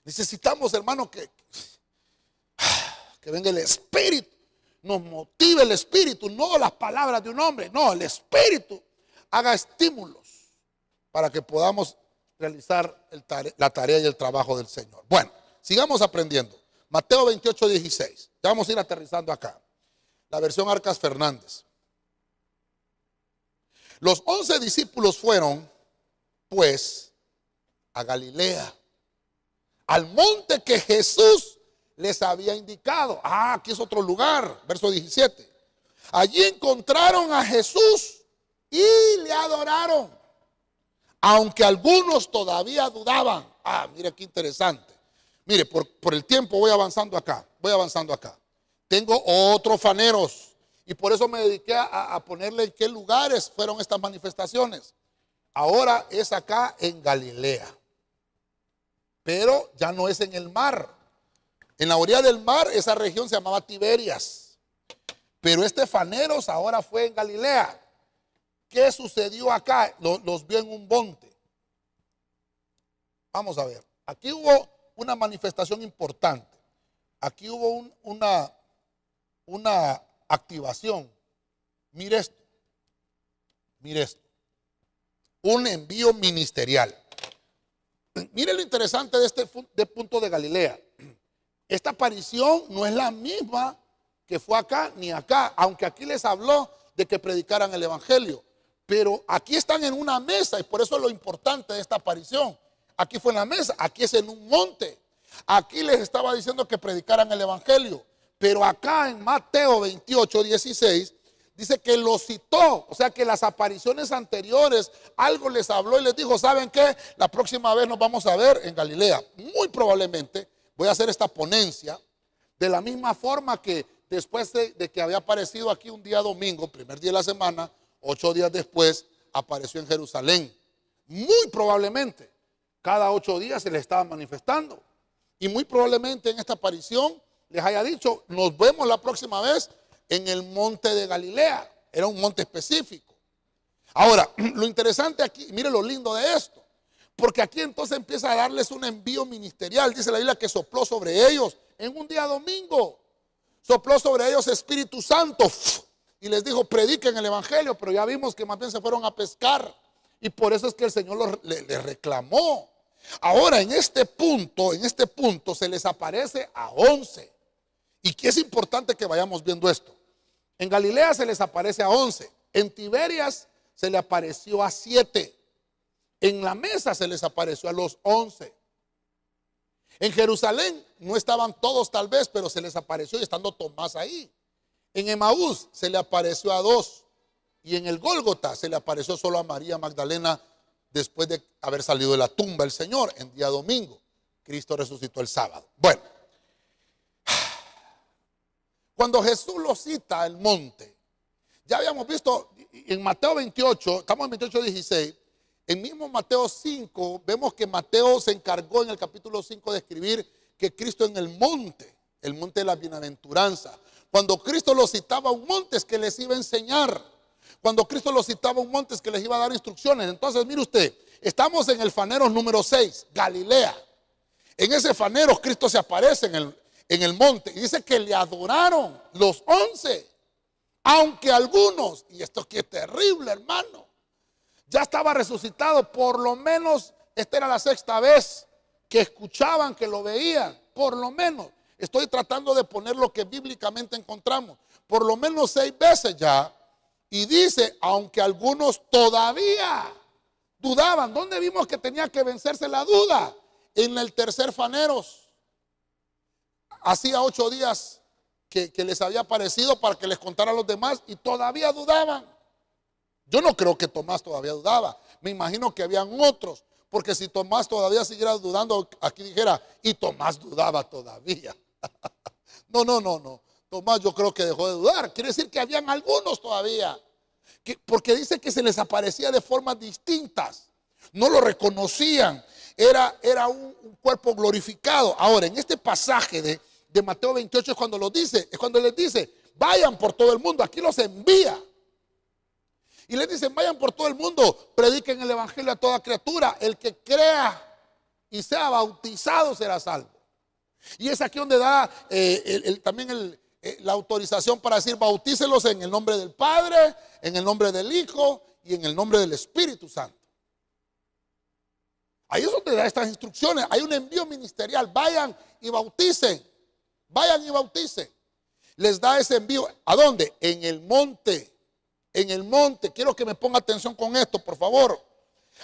Necesitamos, hermano, que, que venga el Espíritu, nos motive el Espíritu, no las palabras de un hombre, no, el Espíritu haga estímulos para que podamos realizar la tarea y el trabajo del Señor. Bueno, sigamos aprendiendo. Mateo 28, 16. Ya vamos a ir aterrizando acá. La versión Arcas Fernández. Los once discípulos fueron, pues, a Galilea al monte que Jesús les había indicado. Ah, aquí es otro lugar, verso 17. Allí encontraron a Jesús y le adoraron, aunque algunos todavía dudaban. Ah, mire qué interesante. Mire, por, el tiempo voy avanzando acá, voy avanzando acá. Tengo otros faneros y por eso me dediqué a, a ponerle en qué lugares fueron estas manifestaciones. Ahora es acá en Galilea pero ya no es en el mar. En la orilla del mar esa región se llamaba Tiberias. Pero este Faneros ahora fue en Galilea. ¿Qué sucedió acá? Los, vio en un monte. Vamos a ver. Aquí hubo una manifestación importante. Aquí hubo una, una activación. Mire esto. Mire esto. Un envío ministerial. Mire lo interesante de este punto de Galilea. Esta aparición no es la misma que fue acá ni acá, aunque aquí les habló de que predicaran el Evangelio. Pero aquí están en una mesa y por eso es lo importante de esta aparición. Aquí fue en la mesa, aquí es en un monte. Aquí les estaba diciendo que predicaran el Evangelio. Pero acá en Mateo 28, 16, dice que lo citó, o sea que las apariciones anteriores algo les habló y les dijo, ¿saben qué? La próxima vez nos vamos a ver en Galilea. Muy probablemente voy a hacer esta ponencia de la misma forma que después de, que había aparecido aquí un día domingo, primer día de la semana, ocho días después apareció en Jerusalén. Muy probablemente cada ocho días se le estaba manifestando. Y muy probablemente en esta aparición les haya dicho, nos vemos la próxima vez en el monte de Galilea. Era un monte específico. Ahora, lo interesante aquí, mire lo lindo de esto, porque aquí entonces empieza a darles un envío ministerial. Dice la Biblia que sopló sobre ellos en un día domingo. Sopló sobre ellos Espíritu Santo y les dijo, prediquen el Evangelio, pero ya vimos que más bien se fueron a pescar. Y por eso es que el Señor les reclamó. Ahora, en este punto, en este punto se les aparece a once. Y que es importante que vayamos viendo esto. En Galilea se les aparece a 11. En Tiberias se le apareció a 7. En la mesa se les apareció a los 11. En Jerusalén no estaban todos tal vez, pero se les apareció y estando Tomás ahí. En Emaús se le apareció a dos. Y en el Gólgota se le apareció solo a María Magdalena después de haber salido de la tumba el Señor en día domingo. Cristo resucitó el sábado. Bueno, cuando Jesús lo cita al monte, ya habíamos visto en Mateo 28, estamos en 28, 16, en mismo Mateo 5, vemos que Mateo se encargó en el capítulo 5 de escribir que Cristo en el monte, el monte de la bienaventuranza, cuando Cristo lo citaba a un monte es que les iba a enseñar. Cuando Cristo lo citaba a un monte es que les iba a dar instrucciones. Entonces, mire usted, estamos en el fanero número 6, Galilea. En ese fanero Cristo se aparece en el, en el monte y dice que le adoraron los once. Aunque algunos, y esto aquí es terrible, hermano, ya estaba resucitado, por lo menos esta era la sexta vez que escuchaban, que lo veían, por lo menos. Estoy tratando de poner lo que bíblicamente encontramos. Por lo menos seis veces ya. Y dice, aunque algunos todavía dudaban. ¿Dónde vimos que tenía que vencerse la duda? En el tercer faneros. Hacía ocho días que, les había aparecido para que les contara a los demás y todavía dudaban. Yo no creo que Tomás todavía dudaba. Me imagino que habían otros. Porque si Tomás todavía siguiera dudando, aquí dijera, y Tomás dudaba todavía. no, no, no, no. Tomás yo creo que dejó de dudar. Quiere decir que habían algunos todavía. porque dice que se les aparecía de formas distintas. No lo reconocían. Era, era un, cuerpo glorificado. Ahora, en este pasaje de, de Mateo 28 es cuando lo dice, es cuando les dice, vayan por todo el mundo. Aquí los envía. Y les dicen, vayan por todo el mundo, prediquen el Evangelio a toda criatura. El que crea y sea bautizado será salvo. Y es aquí donde da eh, también eh, la autorización para decir, bautícelos en el nombre del Padre, en el nombre del Hijo y en el nombre del Espíritu Santo. Ahí es donde da estas instrucciones. Hay un envío ministerial. Vayan y bauticen. Vayan y bauticen. Les da ese envío. ¿A dónde? En el monte. En el monte. Quiero que me ponga atención con esto, por favor.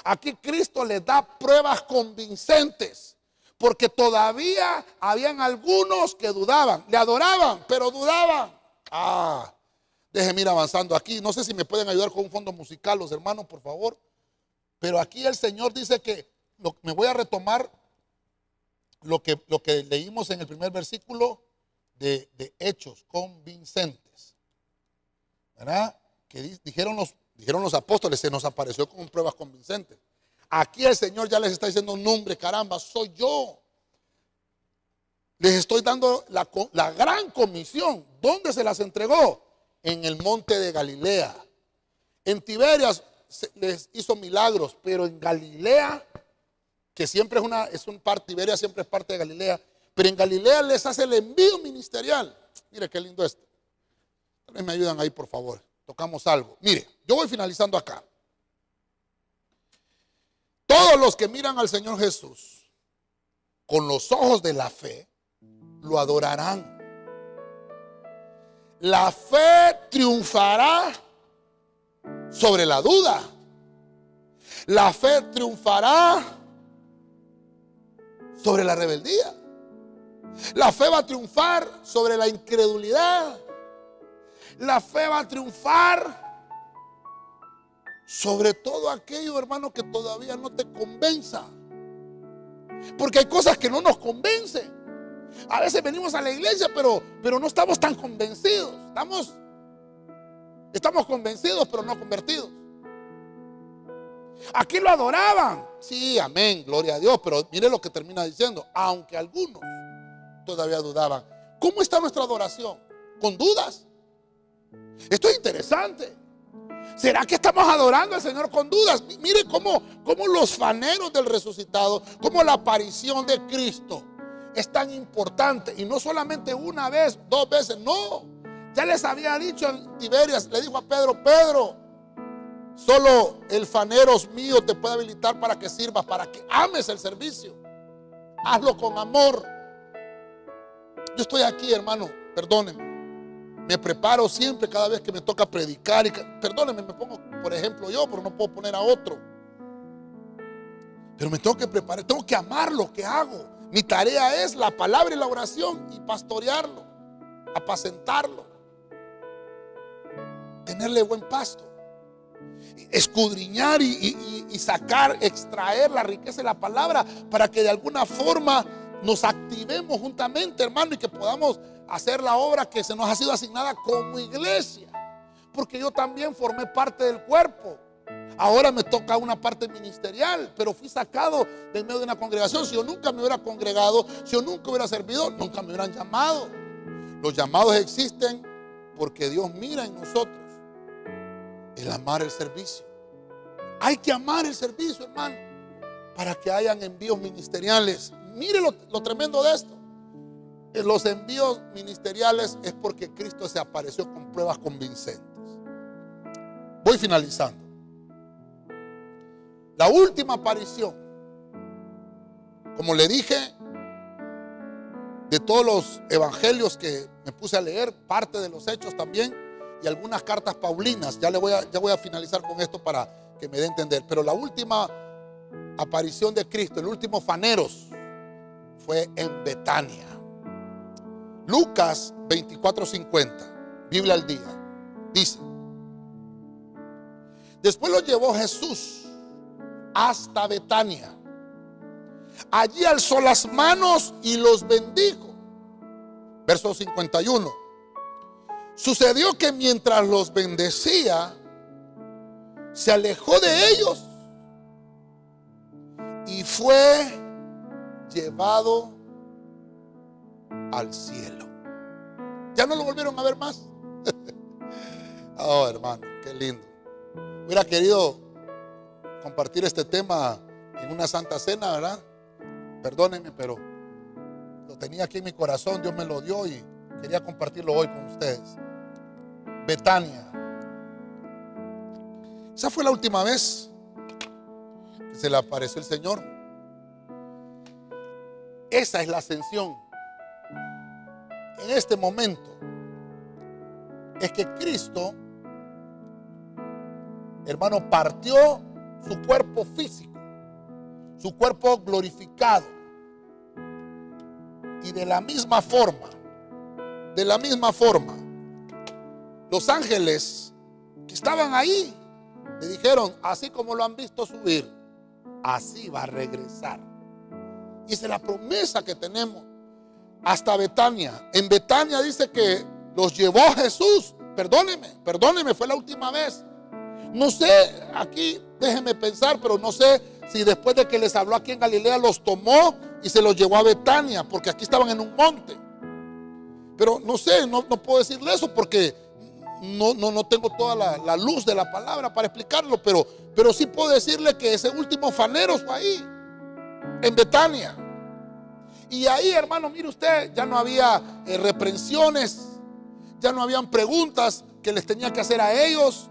Aquí Cristo les da pruebas convincentes porque todavía habían algunos que dudaban, le adoraban, pero dudaban. Ah, déjenme ir avanzando aquí. No sé si me pueden ayudar con un fondo musical los hermanos, por favor. Pero aquí el Señor dice que me voy a retomar lo que, leímos en el primer versículo de, Hechos convincentes. ¿Verdad? Que dijeron los, dijeron los apóstoles, se nos apareció con pruebas convincentes. Aquí el Señor ya les está diciendo, nombre, caramba, soy yo. Les estoy dando la, la gran comisión. ¿Dónde se las entregó? En el monte de Galilea. En Tiberias les hizo milagros, pero en Galilea, que siempre es una, es un parte, Tiberias siempre es parte de Galilea, pero en Galilea les hace el envío ministerial. Mire qué lindo esto. Me ayudan ahí, por favor. Tocamos algo. Mire, yo voy finalizando acá. Todos los que miran al Señor Jesús con los ojos de la fe, lo adorarán. La fe triunfará sobre la duda. La fe triunfará sobre la rebeldía. La fe va a triunfar sobre la incredulidad. La fe va a triunfar sobre todo aquello, hermano, que todavía no te convenza. Porque hay cosas que no nos convencen. A veces venimos a la iglesia, pero, pero no estamos tan convencidos. Estamos, estamos convencidos, pero no convertidos. Aquí lo adoraban. Sí, amén, gloria a Dios. Pero mire lo que termina diciendo. Aunque algunos todavía dudaban. ¿Cómo está nuestra adoración? ¿Con dudas? Esto es interesante. ¿Será que estamos adorando al Señor con dudas? Mire cómo, cómo los faneros del resucitado, cómo la aparición de Cristo es tan importante. Y no solamente una vez, dos veces, no. Ya les había dicho en Tiberias, le dijo a Pedro, Pedro, solo el fanero mío te puede habilitar para que sirvas, para que ames el servicio. Hazlo con amor. Yo estoy aquí, hermano, perdónenme. Me preparo siempre cada vez que me toca predicar. Y, perdónenme, me pongo, por ejemplo, yo, pero no puedo poner a otro. Pero me tengo que preparar, tengo que amar lo que hago. Mi tarea es la palabra y la oración y pastorearlo, apacentarlo, tenerle buen pasto. Escudriñar y, sacar, extraer la riqueza de la palabra para que de alguna forma nos activemos juntamente, hermano, y que podamos hacer la obra que se nos ha sido asignada como iglesia. Porque yo también formé parte del cuerpo. Ahora me toca una parte ministerial, pero fui sacado del medio de una congregación. Si yo nunca me hubiera congregado, si yo nunca hubiera servido, nunca me hubieran llamado. Los llamados existen porque Dios mira en nosotros el amar el servicio. Hay que amar el servicio, hermano, para que hayan envíos ministeriales. Mire lo, lo tremendo de esto. En los envíos ministeriales es porque Cristo se apareció con pruebas convincentes. Voy finalizando. La última aparición, como le dije, de todos los evangelios que me puse a leer, parte de los hechos también, y algunas cartas paulinas, ya, le voy a, ya voy a finalizar con esto para que me dé a entender, pero la última aparición de Cristo, el último faneros, fue en Betania. Lucas 24:50, Biblia al día, dice, después lo llevó Jesús hasta Betania. Allí alzó las manos y los bendijo. Verso 51. Sucedió que mientras los bendecía, se alejó de ellos y fue llevado al cielo. Ya no lo volvieron a ver más. oh, hermano, qué lindo. Hubiera querido compartir este tema en una santa cena, ¿verdad? Perdónenme, pero lo tenía aquí en mi corazón, Dios me lo dio y quería compartirlo hoy con ustedes. Betania. Esa fue la última vez que se le apareció el Señor. Esa es la ascensión. En este momento es que Cristo, hermano, partió su cuerpo físico, su cuerpo glorificado. Y de la misma forma, de la misma forma, los ángeles que estaban ahí le dijeron, así como lo han visto subir, así va a regresar. Y esa es la promesa que tenemos hasta Betania. En Betania dice que los llevó Jesús. Perdóneme, perdóneme, fue la última vez. No sé, aquí déjenme pensar, pero no sé si después de que les habló aquí en Galilea los tomó y se los llevó a Betania, porque aquí estaban en un monte. Pero no sé, no, puedo decirle eso porque no, no, no tengo toda la, luz de la palabra para explicarlo, pero, pero sí puedo decirle que ese último fanero fue ahí, en Betania. Y ahí, hermano, mire usted, ya no había eh, reprensiones, ya no habían preguntas que les tenía que hacer a ellos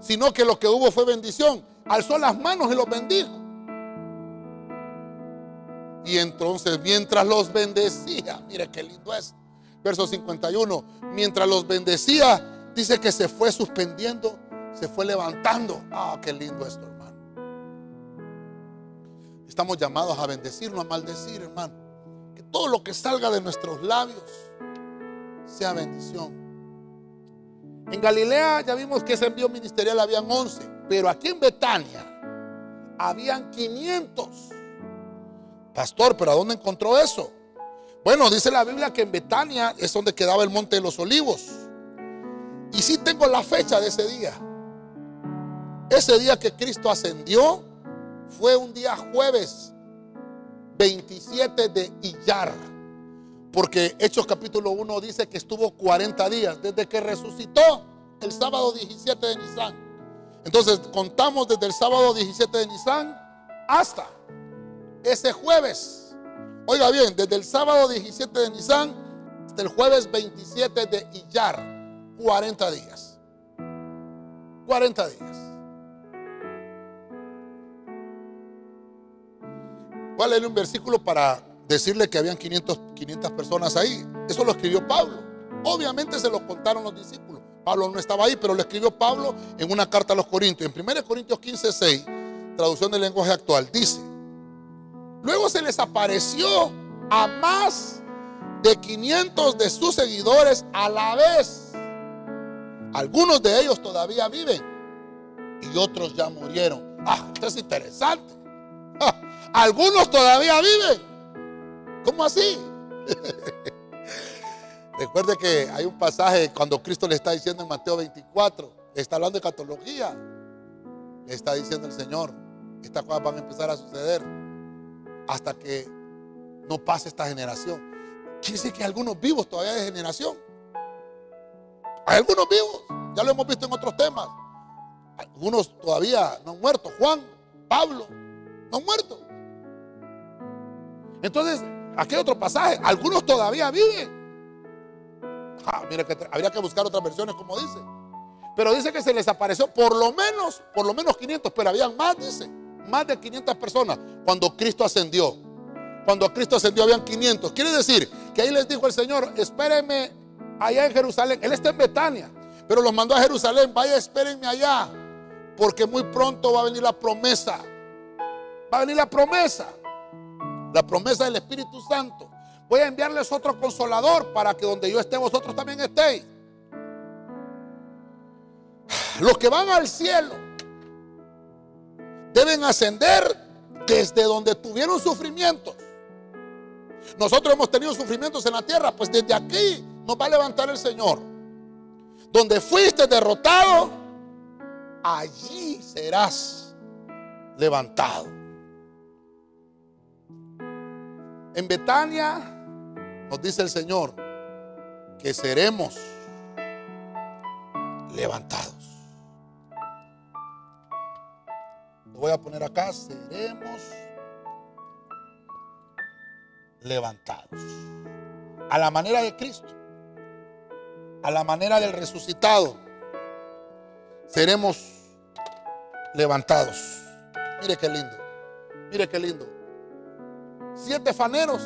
sino que lo que hubo fue bendición. Alzó las manos y los bendijo. Y entonces mientras los bendecía, mire qué lindo es. Verso 51, mientras los bendecía, dice que se fue suspendiendo, se fue levantando. Ah, qué lindo esto, hermano. Estamos llamados a bendecir, no a maldecir, hermano. Que todo lo que salga de nuestros labios sea bendición. En Galilea ya vimos que ese envío ministerial habían 11, pero aquí en Betania habían 500. Pastor, pero ¿a dónde encontró eso? Bueno, dice la Biblia que en Betania es donde quedaba el monte de los olivos. Y sí tengo la fecha de ese día. Ese día que Cristo ascendió fue un día jueves 27 de Iyar. Porque Hechos capítulo 1 dice que estuvo 40 días desde que resucitó el sábado 17 de Nisan. Entonces contamos desde el sábado 17 de Nisan hasta ese jueves. Oiga bien, desde el sábado 17 de Nisan hasta el jueves 27 de Iyar. 40 días. 40 días. Voy a leerle un versículo para decirle que habían 500, 500 personas ahí. Eso lo escribió Pablo. Obviamente se lo contaron los discípulos. Pablo no estaba ahí, pero lo escribió Pablo en una carta a los Corintios. En 1 Corintios 15, 6, traducción del lenguaje actual, dice, luego se les apareció a más de 500 de sus seguidores a la vez. Algunos de ellos todavía viven y otros ya murieron. Ah, esto es interesante. Ah, algunos todavía viven. ¿Cómo así? Recuerde que hay un pasaje cuando Cristo le está diciendo en Mateo 24, está hablando de catología. Le está diciendo el Señor, estas cosas van a empezar a suceder hasta que no pase esta generación. Quiere decir que hay algunos vivos todavía de generación. Hay algunos vivos, ya lo hemos visto en otros temas. Algunos todavía no han muerto. Juan, Pablo, no han muerto. Entonces, aquí hay otro pasaje. Algunos todavía viven. Ah, mira que habría que buscar otras versiones como dice. Pero dice que se les apareció por lo menos, por lo menos 500, pero habían más, dice, más de 500 personas cuando Cristo ascendió. Cuando Cristo ascendió habían 500. Quiere decir que ahí les dijo el Señor, espérenme allá en Jerusalén. Él está en Betania, pero los mandó a Jerusalén, vaya, espérenme allá, porque muy pronto va a venir la promesa. Va a venir la promesa, la promesa del Espíritu Santo. Voy a enviarles otro consolador para que donde yo esté vosotros también estéis. Los que van al cielo deben ascender desde donde tuvieron sufrimientos. Nosotros hemos tenido sufrimientos en la tierra, pues desde aquí nos va a levantar el Señor. Donde fuiste derrotado, allí serás levantado. En Betania nos dice el Señor que seremos levantados. Voy a poner acá, seremos levantados. A la manera de Cristo, a la manera del resucitado, seremos levantados. Mire qué lindo, mire qué lindo. Siete faneros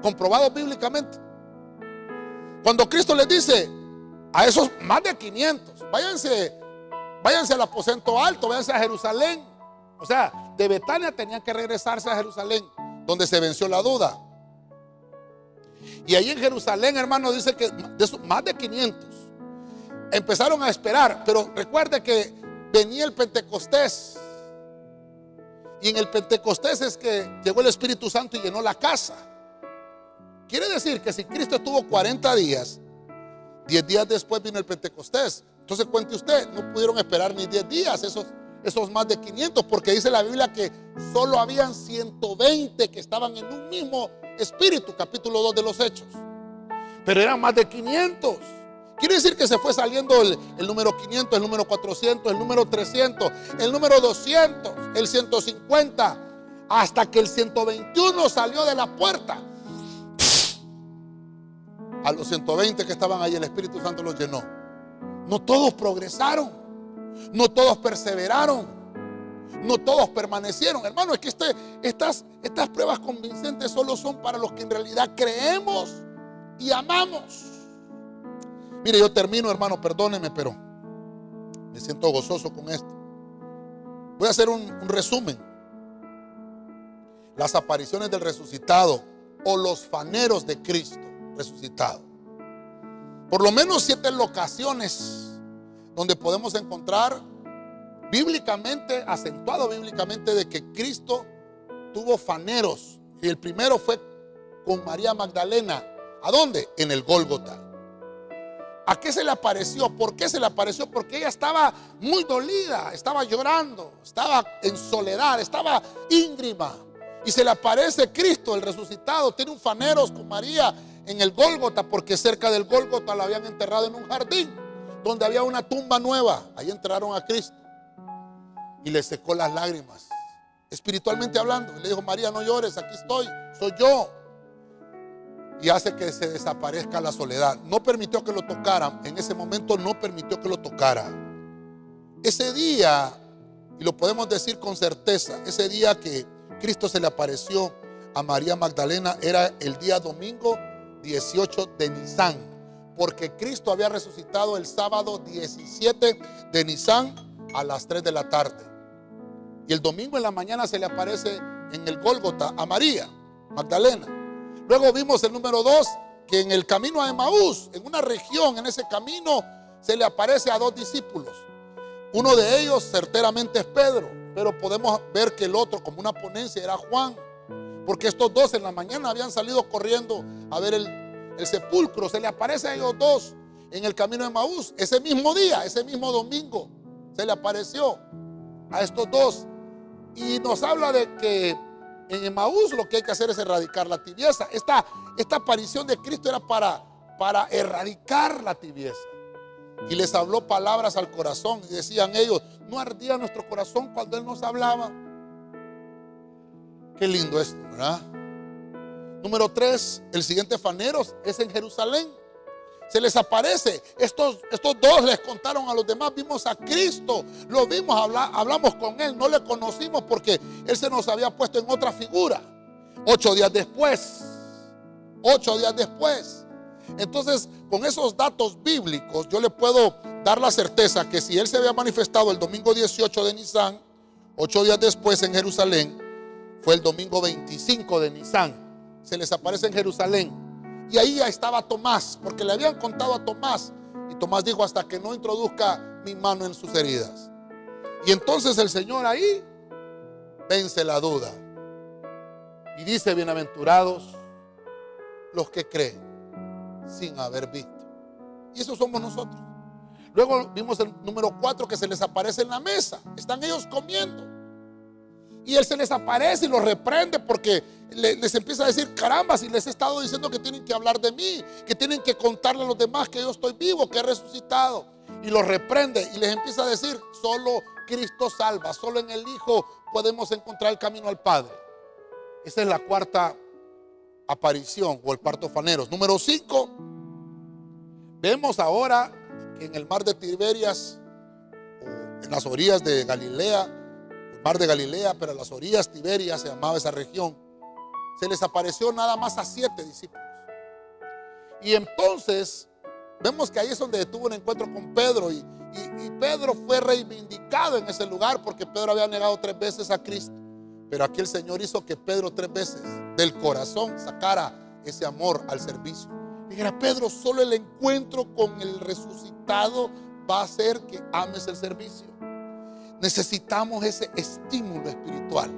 comprobados bíblicamente. Cuando Cristo les dice a esos más de 500, váyanse, váyanse al aposento alto, váyanse a Jerusalén. O sea, de Betania tenían que regresarse a Jerusalén, donde se venció la duda. Y ahí en Jerusalén, hermano, dice que de más de 500 empezaron a esperar. Pero recuerde que venía el Pentecostés. Y en el Pentecostés es que llegó el Espíritu Santo y llenó la casa. Quiere decir que si Cristo estuvo 40 días, 10 días después vino el Pentecostés. Entonces cuente usted, no pudieron esperar ni 10 días esos, esos más de 500, porque dice la Biblia que solo habían 120 que estaban en un mismo espíritu, capítulo 2 de los Hechos. Pero eran más de 500. Quiere decir que se fue saliendo el, número 500, el número 400, el número 300, el número 200, el 150, hasta que el 121 salió de la puerta a los 120 que estaban ahí, el Espíritu Santo los llenó. No todos progresaron, no todos perseveraron, no todos permanecieron. Hermano, es que este, estas, estas pruebas convincentes solo son para los que en realidad creemos y amamos. Mire, yo termino, hermano, perdóneme, pero me siento gozoso con esto. Voy a hacer un, un resumen. Las apariciones del resucitado o los faneros de Cristo resucitado. Por lo menos siete locaciones donde podemos encontrar bíblicamente, acentuado bíblicamente, de que Cristo tuvo faneros. Y el primero fue con María Magdalena. ¿A dónde? En el Gólgota. ¿A qué se le apareció? ¿Por qué se le apareció? Porque ella estaba muy dolida, estaba llorando, estaba en soledad, estaba íngrima. Y se le aparece Cristo, el resucitado, tiene un faneros con María en el Gólgota, porque cerca del Gólgota la habían enterrado en un jardín, donde había una tumba nueva. Ahí entraron a Cristo y le secó las lágrimas, espiritualmente hablando. le dijo, María, no llores, aquí estoy, soy yo. Y hace que se desaparezca la soledad. No permitió que lo tocaran, en ese momento no permitió que lo tocara. Ese día, y lo podemos decir con certeza, ese día que Cristo se le apareció a María Magdalena era el día domingo 18 de Nisan, porque Cristo había resucitado el sábado 17 de Nisan a las 3 de la tarde. Y el domingo en la mañana se le aparece en el Gólgota a María Magdalena. Luego vimos el número 2, que en el camino a Emaús, en una región, en ese camino, se le aparece a dos discípulos. Uno de ellos certeramente es Pedro, pero podemos ver que el otro, como una ponencia, era Juan. Porque estos dos en la mañana habían salido corriendo a ver el, el sepulcro. Se le aparece a ellos dos en el camino de Maús. Ese mismo día, ese mismo domingo, se le apareció a estos dos. Y nos habla de que en Maús lo que hay que hacer es erradicar la tibieza. Esta, esta aparición de Cristo era para, para erradicar la tibieza. Y les habló palabras al corazón. Y decían ellos, no ardía nuestro corazón cuando Él nos hablaba. Qué lindo esto, ¿verdad? Número tres, el siguiente faneros es en Jerusalén. Se les aparece. Estos, estos dos les contaron a los demás. Vimos a Cristo. Lo vimos, hablamos con Él. No le conocimos porque Él se nos había puesto en otra figura. Ocho días después. Ocho días después. Entonces, con esos datos bíblicos, yo le puedo dar la certeza que si Él se había manifestado el domingo 18 de Nisan, ocho días después en Jerusalén, fue el domingo 25 de Nisan. Se les aparece en Jerusalén y ahí ya estaba Tomás, porque le habían contado a Tomás. Y Tomás dijo, hasta que no introduzca mi mano en sus heridas. Y entonces el Señor ahí vence la duda. Y dice, bienaventurados los que creen sin haber visto. Y eso somos nosotros. Luego vimos el número cuatro que se les aparece en la mesa. Están ellos comiendo. Y Él se les aparece y los reprende porque les empieza a decir, caramba, si les he estado diciendo que tienen que hablar de mí, que tienen que contarle a los demás que yo estoy vivo, que he resucitado. Y los reprende y les empieza a decir, solo Cristo salva, solo en el Hijo podemos encontrar el camino al Padre. Esa es la cuarta aparición o el parto faneros. Número cinco, vemos ahora que en el mar de Tiberias, o en las orillas de Galilea, mar de Galilea, pero a las orillas Tiberias se llamaba esa región, se les apareció nada más a siete discípulos. Y entonces vemos que ahí es donde tuvo un encuentro con Pedro y, Pedro fue reivindicado en ese lugar porque Pedro había negado tres veces a Cristo. Pero aquí el Señor hizo que Pedro tres veces del corazón sacara ese amor al servicio. Dijera, Pedro, solo el encuentro con el resucitado va a hacer que ames el servicio. Necesitamos ese estímulo espiritual.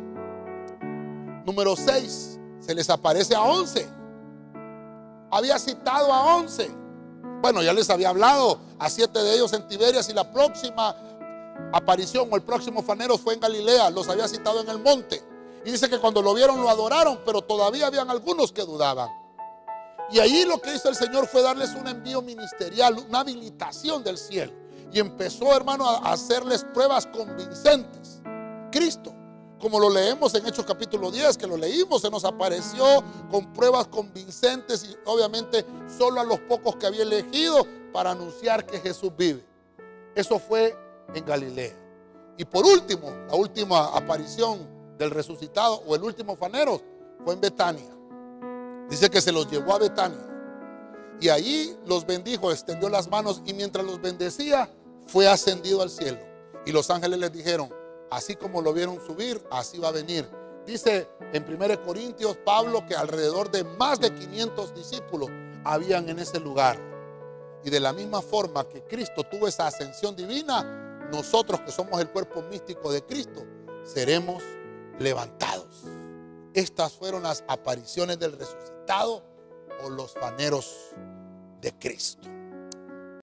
Número 6, se les aparece a 11. Había citado a 11. Bueno, ya les había hablado a siete de ellos en Tiberias y la próxima aparición o el próximo fanero fue en Galilea. Los había citado en el monte. Y dice que cuando lo vieron lo adoraron, pero todavía habían algunos que dudaban. Y ahí lo que hizo el Señor fue darles un envío ministerial, una habilitación del cielo y empezó, hermano, a hacerles pruebas convincentes. Cristo, como lo leemos en Hechos capítulo 10, que lo leímos, se nos apareció con pruebas convincentes y obviamente solo a los pocos que había elegido para anunciar que Jesús vive. Eso fue en Galilea. Y por último, la última aparición del resucitado o el último fanero fue en Betania. Dice que se los llevó a Betania. Y allí los bendijo, extendió las manos y mientras los bendecía, fue ascendido al cielo. Y los ángeles les dijeron, así como lo vieron subir, así va a venir. Dice en 1 Corintios Pablo que alrededor de más de 500 discípulos habían en ese lugar. Y de la misma forma que Cristo tuvo esa ascensión divina, nosotros que somos el cuerpo místico de Cristo, seremos levantados. Estas fueron las apariciones del resucitado o los faneros de Cristo.